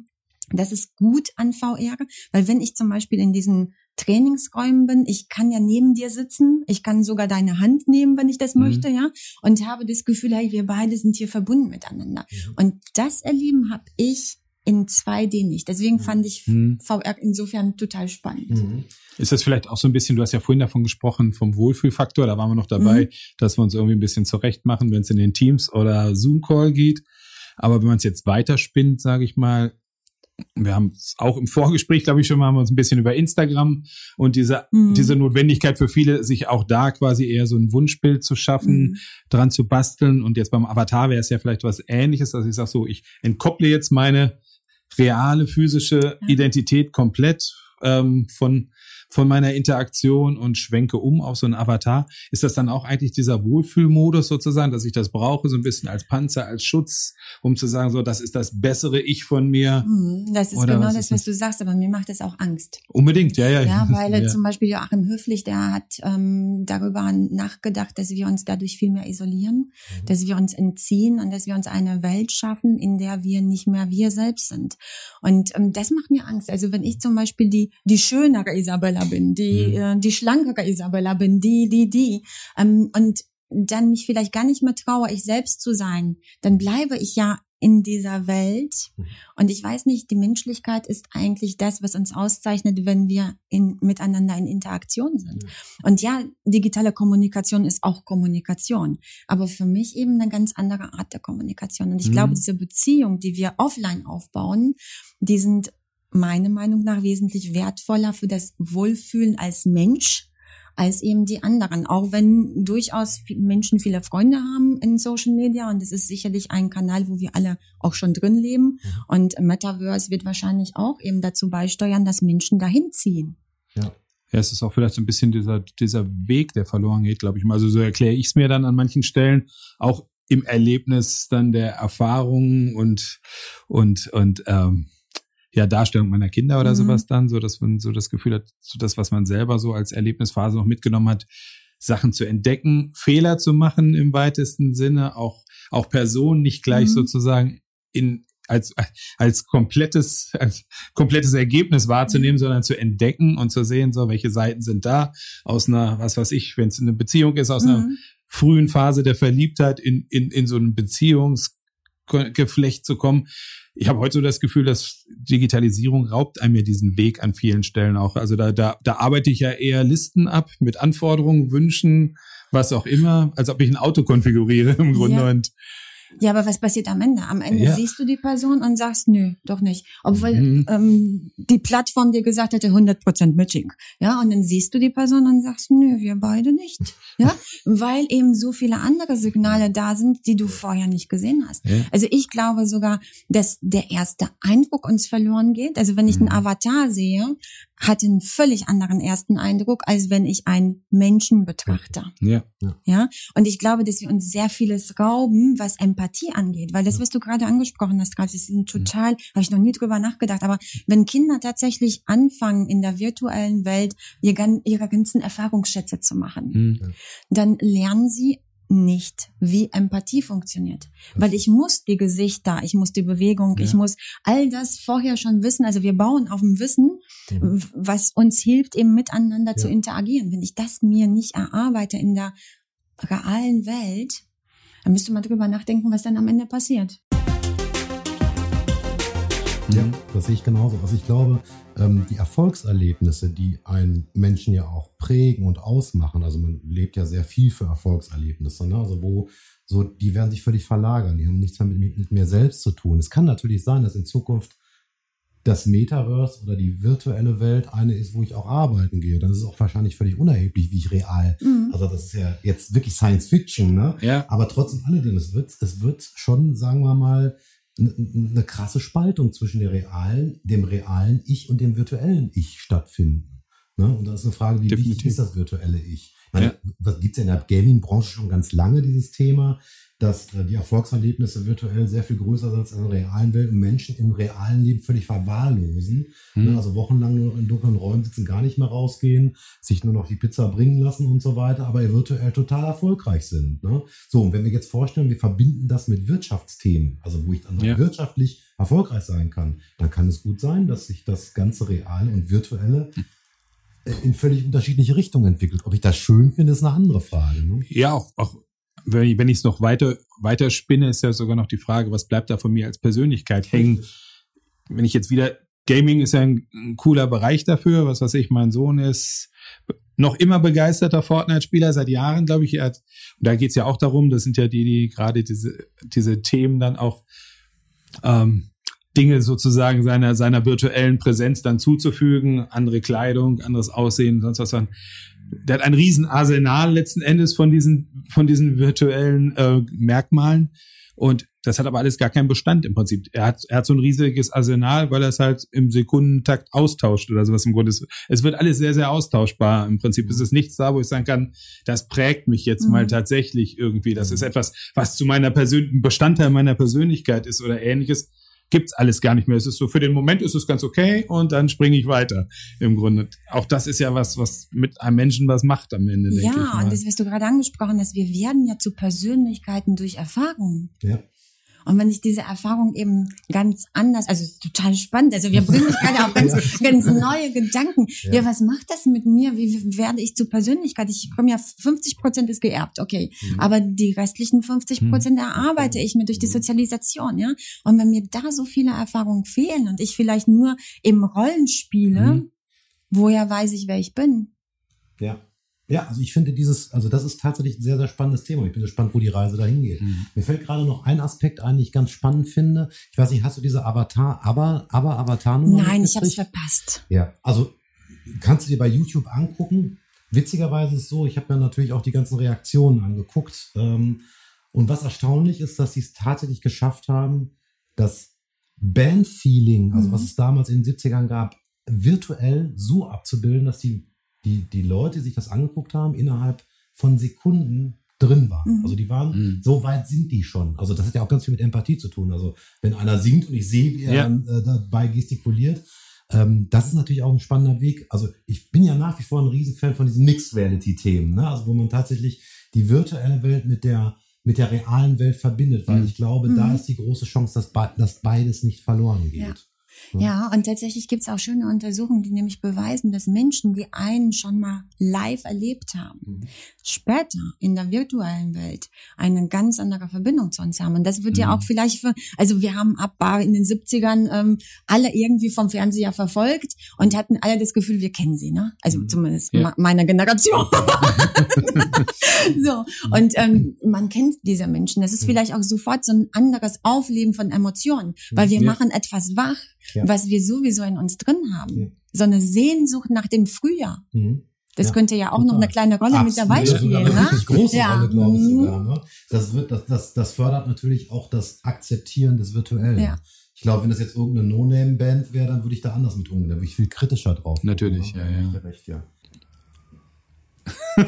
das ist gut an VR, weil wenn ich zum Beispiel in diesen Trainingsräumen bin, ich kann ja neben dir sitzen, ich kann sogar deine Hand nehmen, wenn ich das mhm. möchte, ja, und habe das Gefühl, hey, wir beide sind hier verbunden miteinander. Mhm. Und das Erleben habe ich in 2D nicht. Deswegen mhm. fand ich mhm. VR insofern total spannend. Mhm. Ist das vielleicht auch so ein bisschen, du hast ja vorhin davon gesprochen, vom Wohlfühlfaktor, da waren wir noch dabei, dass wir uns irgendwie ein bisschen zurecht machen, wenn es in den Teams oder Zoom-Call geht. Aber wenn man es jetzt weiterspinnt, sage ich mal, wir haben es auch im Vorgespräch, glaube ich, schon mal haben wir uns ein bisschen über Instagram und diese, mhm. diese Notwendigkeit für viele, sich auch da quasi eher so ein Wunschbild zu schaffen, mhm. dran zu basteln. Und jetzt beim Avatar wäre es ja vielleicht was ähnliches. Also ich sage so, ich entkopple jetzt meine reale physische Identität komplett ähm, von von meiner Interaktion und schwenke um auf so einen Avatar. Ist das dann auch eigentlich dieser Wohlfühlmodus sozusagen, dass ich das brauche, so ein bisschen als Panzer, als Schutz, um zu sagen, so, das ist das bessere Ich von mir? Mhm, das ist Oder genau was das, was du sagst, aber mir macht das auch Angst. Unbedingt, ja, ja. Ja, weil ja. zum Beispiel Joachim Höflich, der hat ähm, darüber nachgedacht, dass wir uns dadurch viel mehr isolieren, mhm. dass wir uns entziehen und dass wir uns eine Welt schaffen, in der wir nicht mehr wir selbst sind. Und ähm, das macht mir Angst. Also wenn ich zum Beispiel die, die schönere Isabella Isabella bin, die, mhm. äh, die schlankere Isabella bin, die, die, die. Ähm, und dann mich vielleicht gar nicht mehr traue, ich selbst zu sein, dann bleibe ich ja in dieser Welt. Mhm. Und ich weiß nicht, die Menschlichkeit ist eigentlich das, was uns auszeichnet, wenn wir in, miteinander in Interaktion sind. Mhm. Und ja, digitale Kommunikation ist auch Kommunikation. Aber für mich eben eine ganz andere Art der Kommunikation. Und ich mhm. glaube, diese Beziehung, die wir offline aufbauen, die sind meiner Meinung nach wesentlich wertvoller für das Wohlfühlen als Mensch als eben die anderen. Auch wenn durchaus Menschen viele Freunde haben in Social Media und es ist sicherlich ein Kanal, wo wir alle auch schon drin leben. Mhm. Und Metaverse wird wahrscheinlich auch eben dazu beisteuern, dass Menschen dahin ziehen. Ja. Ja, es ist auch vielleicht so ein bisschen dieser, dieser Weg, der verloren geht, glaube ich mal. Also so erkläre ich es mir dann an manchen Stellen, auch im Erlebnis dann der Erfahrungen und, und, und ähm, ja, Darstellung meiner Kinder oder mhm. sowas dann, so dass man so das Gefühl hat, so das, was man selber so als Erlebnisphase noch mitgenommen hat, Sachen zu entdecken, Fehler zu machen im weitesten Sinne, auch, auch Personen nicht gleich mhm. sozusagen in, als, als komplettes, als komplettes Ergebnis wahrzunehmen, mhm. sondern zu entdecken und zu sehen, so, welche Seiten sind da aus einer, was weiß ich, wenn es eine Beziehung ist, aus mhm. einer frühen Phase der Verliebtheit in, in, in so ein Beziehungsgeflecht zu kommen ich habe heute so das Gefühl, dass Digitalisierung raubt einem ja diesen Weg an vielen Stellen auch. Also da, da, da arbeite ich ja eher Listen ab mit Anforderungen, Wünschen, was auch immer, als ob ich ein Auto konfiguriere im Grunde. Ja. Und ja, aber was passiert am Ende? Am Ende ja. siehst du die Person und sagst, nö, doch nicht. Obwohl mhm. ähm, die Plattform dir gesagt hätte, 100% Matching. Ja, und dann siehst du die Person und sagst, nö, wir beide nicht. Ja, weil eben so viele andere Signale da sind, die du vorher nicht gesehen hast. Ja. Also ich glaube sogar, dass der erste Eindruck uns verloren geht. Also wenn ich einen mhm. Avatar sehe, hat einen völlig anderen ersten Eindruck, als wenn ich einen Menschen betrachte. Ja. Ja. Und ich glaube, dass wir uns sehr vieles rauben, was Empathie angeht, weil das, was du gerade angesprochen hast, gerade, das ist total, habe ich noch nie drüber nachgedacht, aber wenn Kinder tatsächlich anfangen, in der virtuellen Welt ihre ganzen Erfahrungsschätze zu machen, mhm. dann lernen sie nicht, wie Empathie funktioniert. Weil ich muss die Gesichter, ich muss die Bewegung, ja. ich muss all das vorher schon wissen. Also wir bauen auf dem Wissen, mhm. was uns hilft, eben miteinander ja. zu interagieren. Wenn ich das mir nicht erarbeite in der realen Welt, dann müsste man drüber nachdenken, was dann am Ende passiert. Ja, das sehe ich genauso. Also ich glaube, ähm, die Erfolgserlebnisse, die einen Menschen ja auch prägen und ausmachen, also man lebt ja sehr viel für Erfolgserlebnisse, ne? also wo so, die werden sich völlig verlagern, die haben nichts mehr mit, mit mir selbst zu tun. Es kann natürlich sein, dass in Zukunft das Metaverse oder die virtuelle Welt eine ist, wo ich auch arbeiten gehe. Dann ist es auch wahrscheinlich völlig unerheblich, wie ich real. Mhm. Also das ist ja jetzt wirklich Science Fiction, ne? Ja. Aber trotzdem alledem, es wird, es wird schon, sagen wir mal, eine ne krasse Spaltung zwischen der realen, dem realen Ich und dem virtuellen Ich stattfinden. Ne? Und da ist eine Frage, wie Definitiv. wichtig ist das virtuelle Ich? Meine, Ja. Das gibt es ja in der Gaming-Branche schon ganz lange, dieses Thema, dass äh, die Erfolgserlebnisse virtuell sehr viel größer sind als in der realen Welt und Menschen im realen Leben völlig verwahrlosen. Mhm. Also wochenlang nur noch in dunklen Räumen sitzen, gar nicht mehr rausgehen, sich nur noch die Pizza bringen lassen und so weiter, aber virtuell total erfolgreich sind. Ne? So, und wenn wir jetzt vorstellen, wir verbinden das mit Wirtschaftsthemen, also wo ich dann Ja. wirtschaftlich erfolgreich sein kann, dann kann es gut sein, dass sich das ganze Reale und Virtuelle äh, in völlig unterschiedliche Richtungen entwickelt. Ob ich das schön finde, ist eine andere Frage. Ne? Ja, auch, auch wenn ich es noch weiter, weiter spinne, ist ja sogar noch die Frage, was bleibt da von mir als Persönlichkeit hängen? Wenn ich jetzt wieder, Gaming ist ja ein, ein cooler Bereich dafür, was weiß ich, mein Sohn ist noch immer begeisterter Fortnite-Spieler seit Jahren, glaube ich. Er hat, und da geht's ja auch darum, das sind ja die, die gerade diese, diese Themen dann auch ähm, Dinge sozusagen seiner, seiner virtuellen Präsenz dann zuzufügen, andere Kleidung, anderes Aussehen, sonst was dann. Der hat ein riesen Arsenal letzten Endes von diesen, von diesen virtuellen äh, Merkmalen. Und das hat aber alles gar keinen Bestand im Prinzip. Er hat, er hat so ein riesiges Arsenal, weil er es halt im Sekundentakt austauscht oder sowas im Grunde. Es, es wird alles sehr, sehr austauschbar. Im Prinzip ist es nichts da, wo ich sagen kann, das prägt mich jetzt Mhm. mal tatsächlich irgendwie. Das ist etwas, was zu meiner persönlichen Bestandteil meiner Persönlichkeit ist oder ähnliches. Gibt's alles gar nicht mehr. Es ist so, für den Moment ist es ganz okay und dann springe ich weiter. Im Grunde. Auch das ist ja was, was mit einem Menschen was macht am Ende, denke ich Ja, mal. und das, was du gerade angesprochen hast, wir werden ja zu Persönlichkeiten durch Erfahrungen. Ja. Und wenn ich diese Erfahrung eben ganz anders, also total spannend, also wir bringen mich gerade auf ganz, ganz neue Gedanken. Ja. Ja. was macht das mit mir? Wie werde ich zu Persönlichkeit? Ich komme ja 50 Prozent ist geerbt, okay. Mhm. Aber die restlichen 50 Prozent erarbeite ich mir durch die Sozialisation, ja. Und wenn mir da so viele Erfahrungen fehlen und ich vielleicht nur im Rollen spiele, Mhm. woher weiß ich, wer ich bin? Ja. Ja, also ich finde dieses, also das ist tatsächlich ein sehr, sehr spannendes Thema. Ich bin gespannt, wo die Reise dahin geht. Mhm. Mir fällt gerade noch ein Aspekt ein, den ich ganz spannend finde. Ich weiß nicht, hast du diese Avatar, aber, aber Avatar-Nummer? Nein, ich habe es verpasst. Ja, also kannst du dir bei YouTube angucken. Witzigerweise ist es so, ich habe mir natürlich auch die ganzen Reaktionen angeguckt. Ähm, und was erstaunlich ist, dass sie es tatsächlich geschafft haben, das Bandfeeling, also Mhm. was es damals in den 70ern gab, virtuell so abzubilden, dass die, die, die Leute, die sich das angeguckt haben, innerhalb von Sekunden drin waren. Mhm. Also die waren, Mhm. so weit sind die schon. Also das hat ja auch ganz viel mit Empathie zu tun. Also wenn einer singt und ich sehe, wie er Ja. dann äh, dabei gestikuliert, ähm, das ist natürlich auch ein spannender Weg. Also ich bin ja nach wie vor ein Riesenfan von diesen Mixed Reality Themen, ne? also wo man tatsächlich die virtuelle Welt mit der mit der realen Welt verbindet, weil Mhm. ich glaube, da Mhm. ist die große Chance, dass, be dass beides nicht verloren geht. Ja. Ja, und tatsächlich gibt's auch schöne Untersuchungen, die nämlich beweisen, dass Menschen, die einen schon mal live erlebt haben, Mhm. später in der virtuellen Welt eine ganz andere Verbindung zu uns haben. Und das wird ja Mhm. auch vielleicht für, also wir haben ab in den 70ern ähm, alle irgendwie vom Fernseher verfolgt und hatten alle das Gefühl, wir kennen sie, ne? Also Mhm. zumindest Ja. meiner Generation. so. Und ähm, man kennt diese Menschen. Das ist Mhm. vielleicht auch sofort so ein anderes Aufleben von Emotionen, weil wir Ja. machen etwas wach, Ja. was wir sowieso in uns drin haben. Ja. So eine Sehnsucht nach dem Frühjahr. Mhm. Das Ja, könnte ja auch noch total. eine kleine Rolle mit dabei Absolut. spielen. Sogar eine Ne? richtig große Ja. Rolle, glaube ich Mhm. sogar. Ne? Das, wird, das, das, das fördert natürlich auch das Akzeptieren des Virtuellen. Ja. Ich glaube, wenn das jetzt irgendeine No-Name-Band wäre, dann würde ich da anders mit umgehen. Da würde ich viel kritischer drauf. gucken, Natürlich, ne? ja, ja. Recht, ja.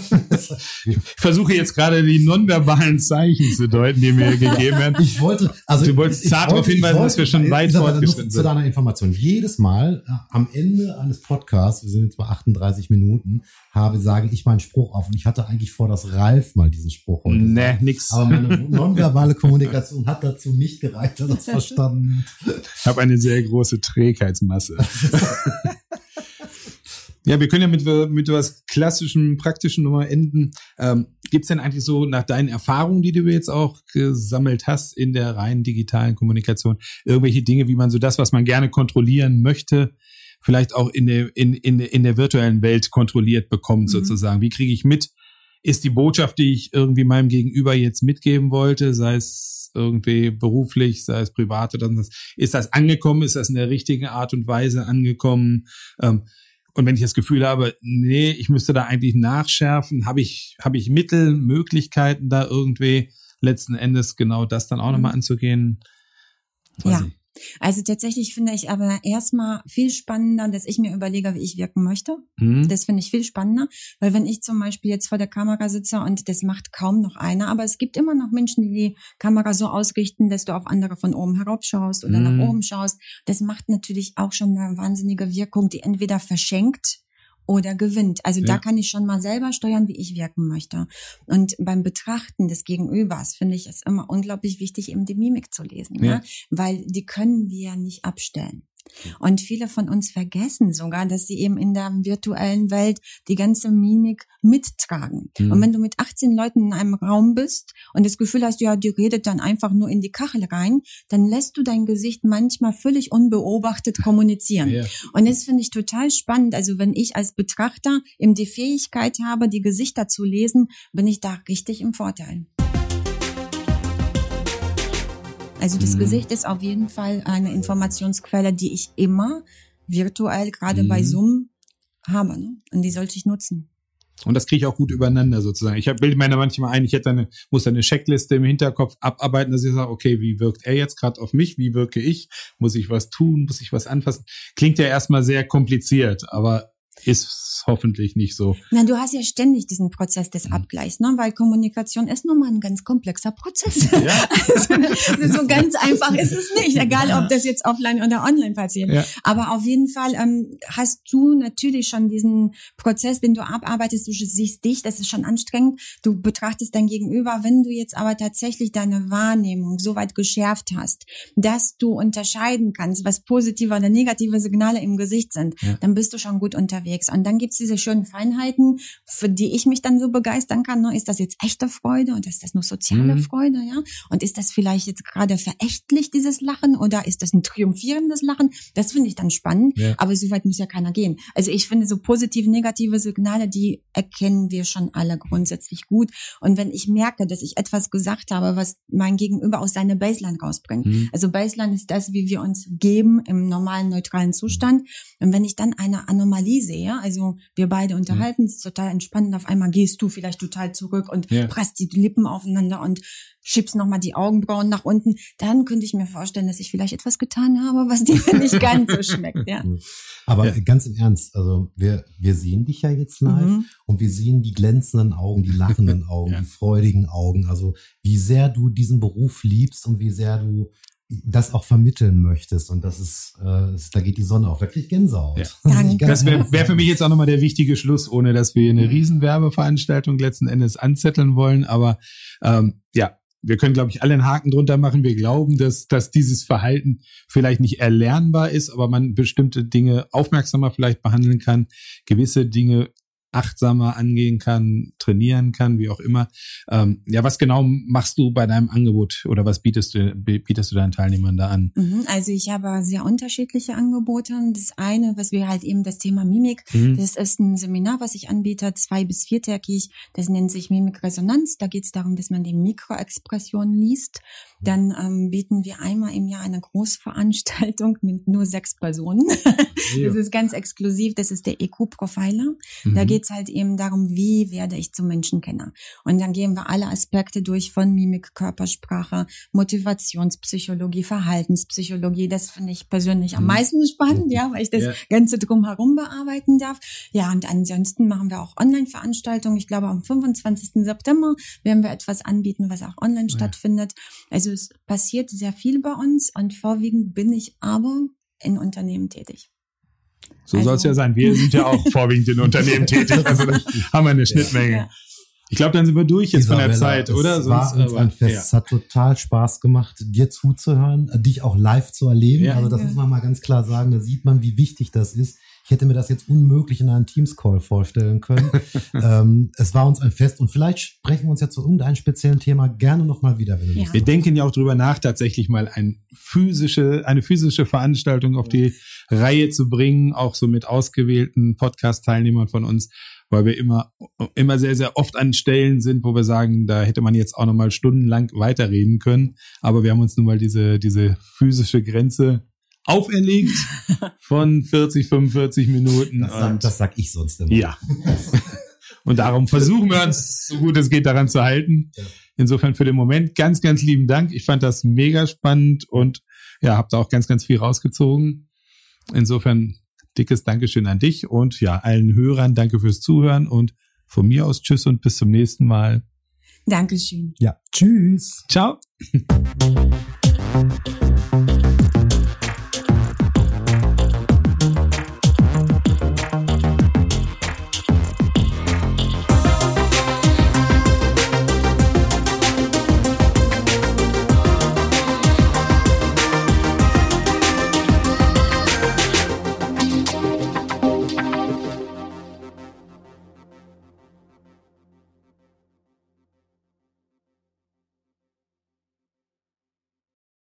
Ich versuche jetzt gerade die nonverbalen Zeichen zu deuten, die mir gegeben werden. Ich wollte, also Du wolltest zart darauf hinweisen, dass wir schon weit fortgeschritten nur Zu sind. deiner Information. Jedes Mal äh, am Ende eines Podcasts, wir sind jetzt bei 38 Minuten, habe, sage ich meinen Spruch auf. Und ich hatte eigentlich vor, dass Ralf mal diesen Spruch heute Nee, sagt. nix. Aber meine nonverbale Kommunikation hat dazu nicht gereicht, dass er es verstanden hat. Ich habe eine sehr große Trägheitsmasse. ja, wir können ja mit, mit was klassischem, praktischen nochmal enden. Ähm, Gibt's denn eigentlich so nach deinen Erfahrungen, die du jetzt auch gesammelt hast in der rein digitalen Kommunikation, irgendwelche Dinge, wie man so das, was man gerne kontrollieren möchte, vielleicht auch in der, in, in, in der virtuellen Welt kontrolliert bekommt, mhm. sozusagen? Wie kriege ich mit, ist die Botschaft, die ich irgendwie meinem Gegenüber jetzt mitgeben wollte, sei es irgendwie beruflich, sei es privat oder was, ist das angekommen, ist das in der richtigen Art und Weise angekommen? Ähm, und wenn ich das Gefühl habe, nee, ich müsste da eigentlich nachschärfen, habe ich, habe ich Mittel, Möglichkeiten da irgendwie letzten Endes genau das dann auch nochmal mhm. anzugehen? Weiß ja. Ich. Also tatsächlich finde ich aber erstmal viel spannender, dass ich mir überlege, wie ich wirken möchte. Mhm. Das finde ich viel spannender, weil wenn ich zum Beispiel jetzt vor der Kamera sitze und das macht kaum noch einer, aber es gibt immer noch Menschen, die die Kamera so ausrichten, dass du auf andere von oben herabschaust oder mhm. nach oben schaust. Das macht natürlich auch schon eine wahnsinnige Wirkung, die entweder verschenkt oder gewinnt. Also ja. da kann ich schon mal selber steuern, wie ich wirken möchte. Und beim Betrachten des Gegenübers finde ich es immer unglaublich wichtig, eben die Mimik zu lesen, ja. ja? weil die können wir nicht abstellen. Und viele von uns vergessen sogar, dass sie eben in der virtuellen Welt die ganze Mimik mittragen. Mhm. Und wenn du mit 18 Leuten in einem Raum bist und das Gefühl hast, ja, die redet dann einfach nur in die Kachel rein, dann lässt du dein Gesicht manchmal völlig unbeobachtet kommunizieren. Ja. Und das finde ich total spannend. Also wenn ich als Betrachter eben die Fähigkeit habe, die Gesichter zu lesen, bin ich da richtig im Vorteil. Also das mhm. Gesicht ist auf jeden Fall eine Informationsquelle, die ich immer virtuell, gerade mhm. bei Zoom, habe. Ne? Und die sollte ich nutzen. Und das kriege ich auch gut übereinander sozusagen. Ich bilde mir da manchmal ein, ich hätte eine, muss eine Checkliste im Hinterkopf abarbeiten, dass ich sage, okay, wie wirkt er jetzt gerade auf mich? Wie wirke ich? Muss ich was tun? Muss ich was anfassen? Klingt ja erstmal sehr kompliziert, aber ist hoffentlich nicht so. Na, du hast ja ständig diesen Prozess des mhm. Abgleichs, ne? weil Kommunikation ist nun mal ein ganz komplexer Prozess. Ja. also, so ganz einfach ist es nicht, egal ob das jetzt offline oder online passiert. Ja. Aber auf jeden Fall ähm, hast du natürlich schon diesen Prozess, den du abarbeitest, du siehst dich, das ist schon anstrengend, du betrachtest dein Gegenüber. Wenn du jetzt aber tatsächlich deine Wahrnehmung so weit geschärft hast, dass du unterscheiden kannst, was positive oder negative Signale im Gesicht sind, ja. dann bist du schon gut unterwegs unterwegs. Und dann gibt's diese schönen Feinheiten, für die ich mich dann so begeistern kann. Ne? Ist das jetzt echte Freude und ist das nur soziale mhm. Freude, ja? Und ist das vielleicht jetzt gerade verächtlich, dieses Lachen, oder ist das ein triumphierendes Lachen? Das finde ich dann spannend, ja. aber so weit muss ja keiner gehen. Also ich finde so positive, negative Signale, die erkennen wir schon alle grundsätzlich gut. Und wenn ich merke, dass ich etwas gesagt habe, was mein Gegenüber aus seiner Baseline rausbringt. Mhm. Also Baseline ist das, wie wir uns geben im normalen, neutralen Zustand. Und wenn ich dann eine Anomalie sehe, sehe. Also wir beide unterhalten, es ist total entspannend. Auf einmal gehst du vielleicht total zurück und ja. presst die Lippen aufeinander und schiebst nochmal die Augenbrauen nach unten. Dann könnte ich mir vorstellen, dass ich vielleicht etwas getan habe, was dir nicht ganz so schmeckt. Ja. Aber ja. ganz im Ernst, also wir, wir sehen dich ja jetzt live mhm. und wir sehen die glänzenden Augen, die lachenden Augen, ja. die freudigen Augen. Also wie sehr du diesen Beruf liebst und wie sehr du das auch vermitteln möchtest. Und das ist, äh, da geht die Sonne auf. Da krieg ich Gänsehaut. Ja. Danke. Das wäre wär für mich jetzt auch nochmal der wichtige Schluss, ohne dass wir eine Riesenwerbeveranstaltung letzten Endes anzetteln wollen. Aber ähm, ja, wir können, glaube ich, alle einen Haken drunter machen. Wir glauben, dass, dass dieses Verhalten vielleicht nicht erlernbar ist, aber man bestimmte Dinge aufmerksamer vielleicht behandeln kann, gewisse Dinge achtsamer angehen kann, trainieren kann, wie auch immer. Ähm, ja, was genau machst du bei deinem Angebot oder was bietest du, bietest du deinen Teilnehmern da an? Mhm, also ich habe sehr unterschiedliche Angebote. Das eine, was wir halt eben das Thema Mimik, mhm. das ist ein Seminar, was ich anbiete, zwei bis viertägig. Das nennt sich Mimikresonanz. Da geht es darum, dass man die Mikroexpression liest. Dann ähm, bieten wir einmal im Jahr eine Großveranstaltung mit nur sechs Personen. das ist ganz exklusiv. Das ist der EQ-Profiler. Mhm. Da geht es halt eben darum, wie werde ich zum Menschenkenner. Und dann gehen wir alle Aspekte durch von Mimik, Körpersprache, Motivationspsychologie, Verhaltenspsychologie. Das finde ich persönlich am mhm. meisten spannend, ja, weil ich das ja. Ganze drumherum bearbeiten darf. Ja, und ansonsten machen wir auch Online-Veranstaltungen. Ich glaube, am 25. September werden wir etwas anbieten, was auch online ja. stattfindet. Also es passiert sehr viel bei uns und vorwiegend bin ich aber in Unternehmen tätig. So also, soll es ja sein. Wir sind ja auch vorwiegend in Unternehmen tätig, also da haben wir eine Schnittmenge. Ja. Ich glaube, dann sind wir durch jetzt Isabella, von der Zeit, oder? Es war uns ein Fest. Ja. Es hat total Spaß gemacht, dir zuzuhören, dich auch live zu erleben. Ja, also das muss man mal ganz klar sagen. Da sieht man, wie wichtig das ist, Ich hätte mir das jetzt unmöglich in einem Teams-Call vorstellen können. ähm, es war uns ein Fest und vielleicht sprechen wir uns ja zu irgendeinem speziellen Thema gerne nochmal wieder, wenn du Ja. Wir hast. denken ja auch drüber nach, tatsächlich mal ein physische, eine physische Veranstaltung auf die Reihe zu bringen, auch so mit ausgewählten Podcast-Teilnehmern von uns, weil wir immer, immer sehr, sehr oft an Stellen sind, wo wir sagen, da hätte man jetzt auch noch mal stundenlang weiterreden können. Aber wir haben uns nun mal diese, diese physische Grenze auferlegt von 40, 45 Minuten. Das, sag, das sag ich sonst immer. ja. Und darum versuchen wir uns, so gut es geht, daran zu halten. Insofern für den Moment ganz, ganz lieben Dank. Ich fand das mega spannend und ja, habe da auch ganz, ganz viel rausgezogen. Insofern dickes Dankeschön an dich und ja, allen Hörern danke fürs Zuhören und von mir aus Tschüss und bis zum nächsten Mal. Dankeschön. ja. Tschüss. Ciao.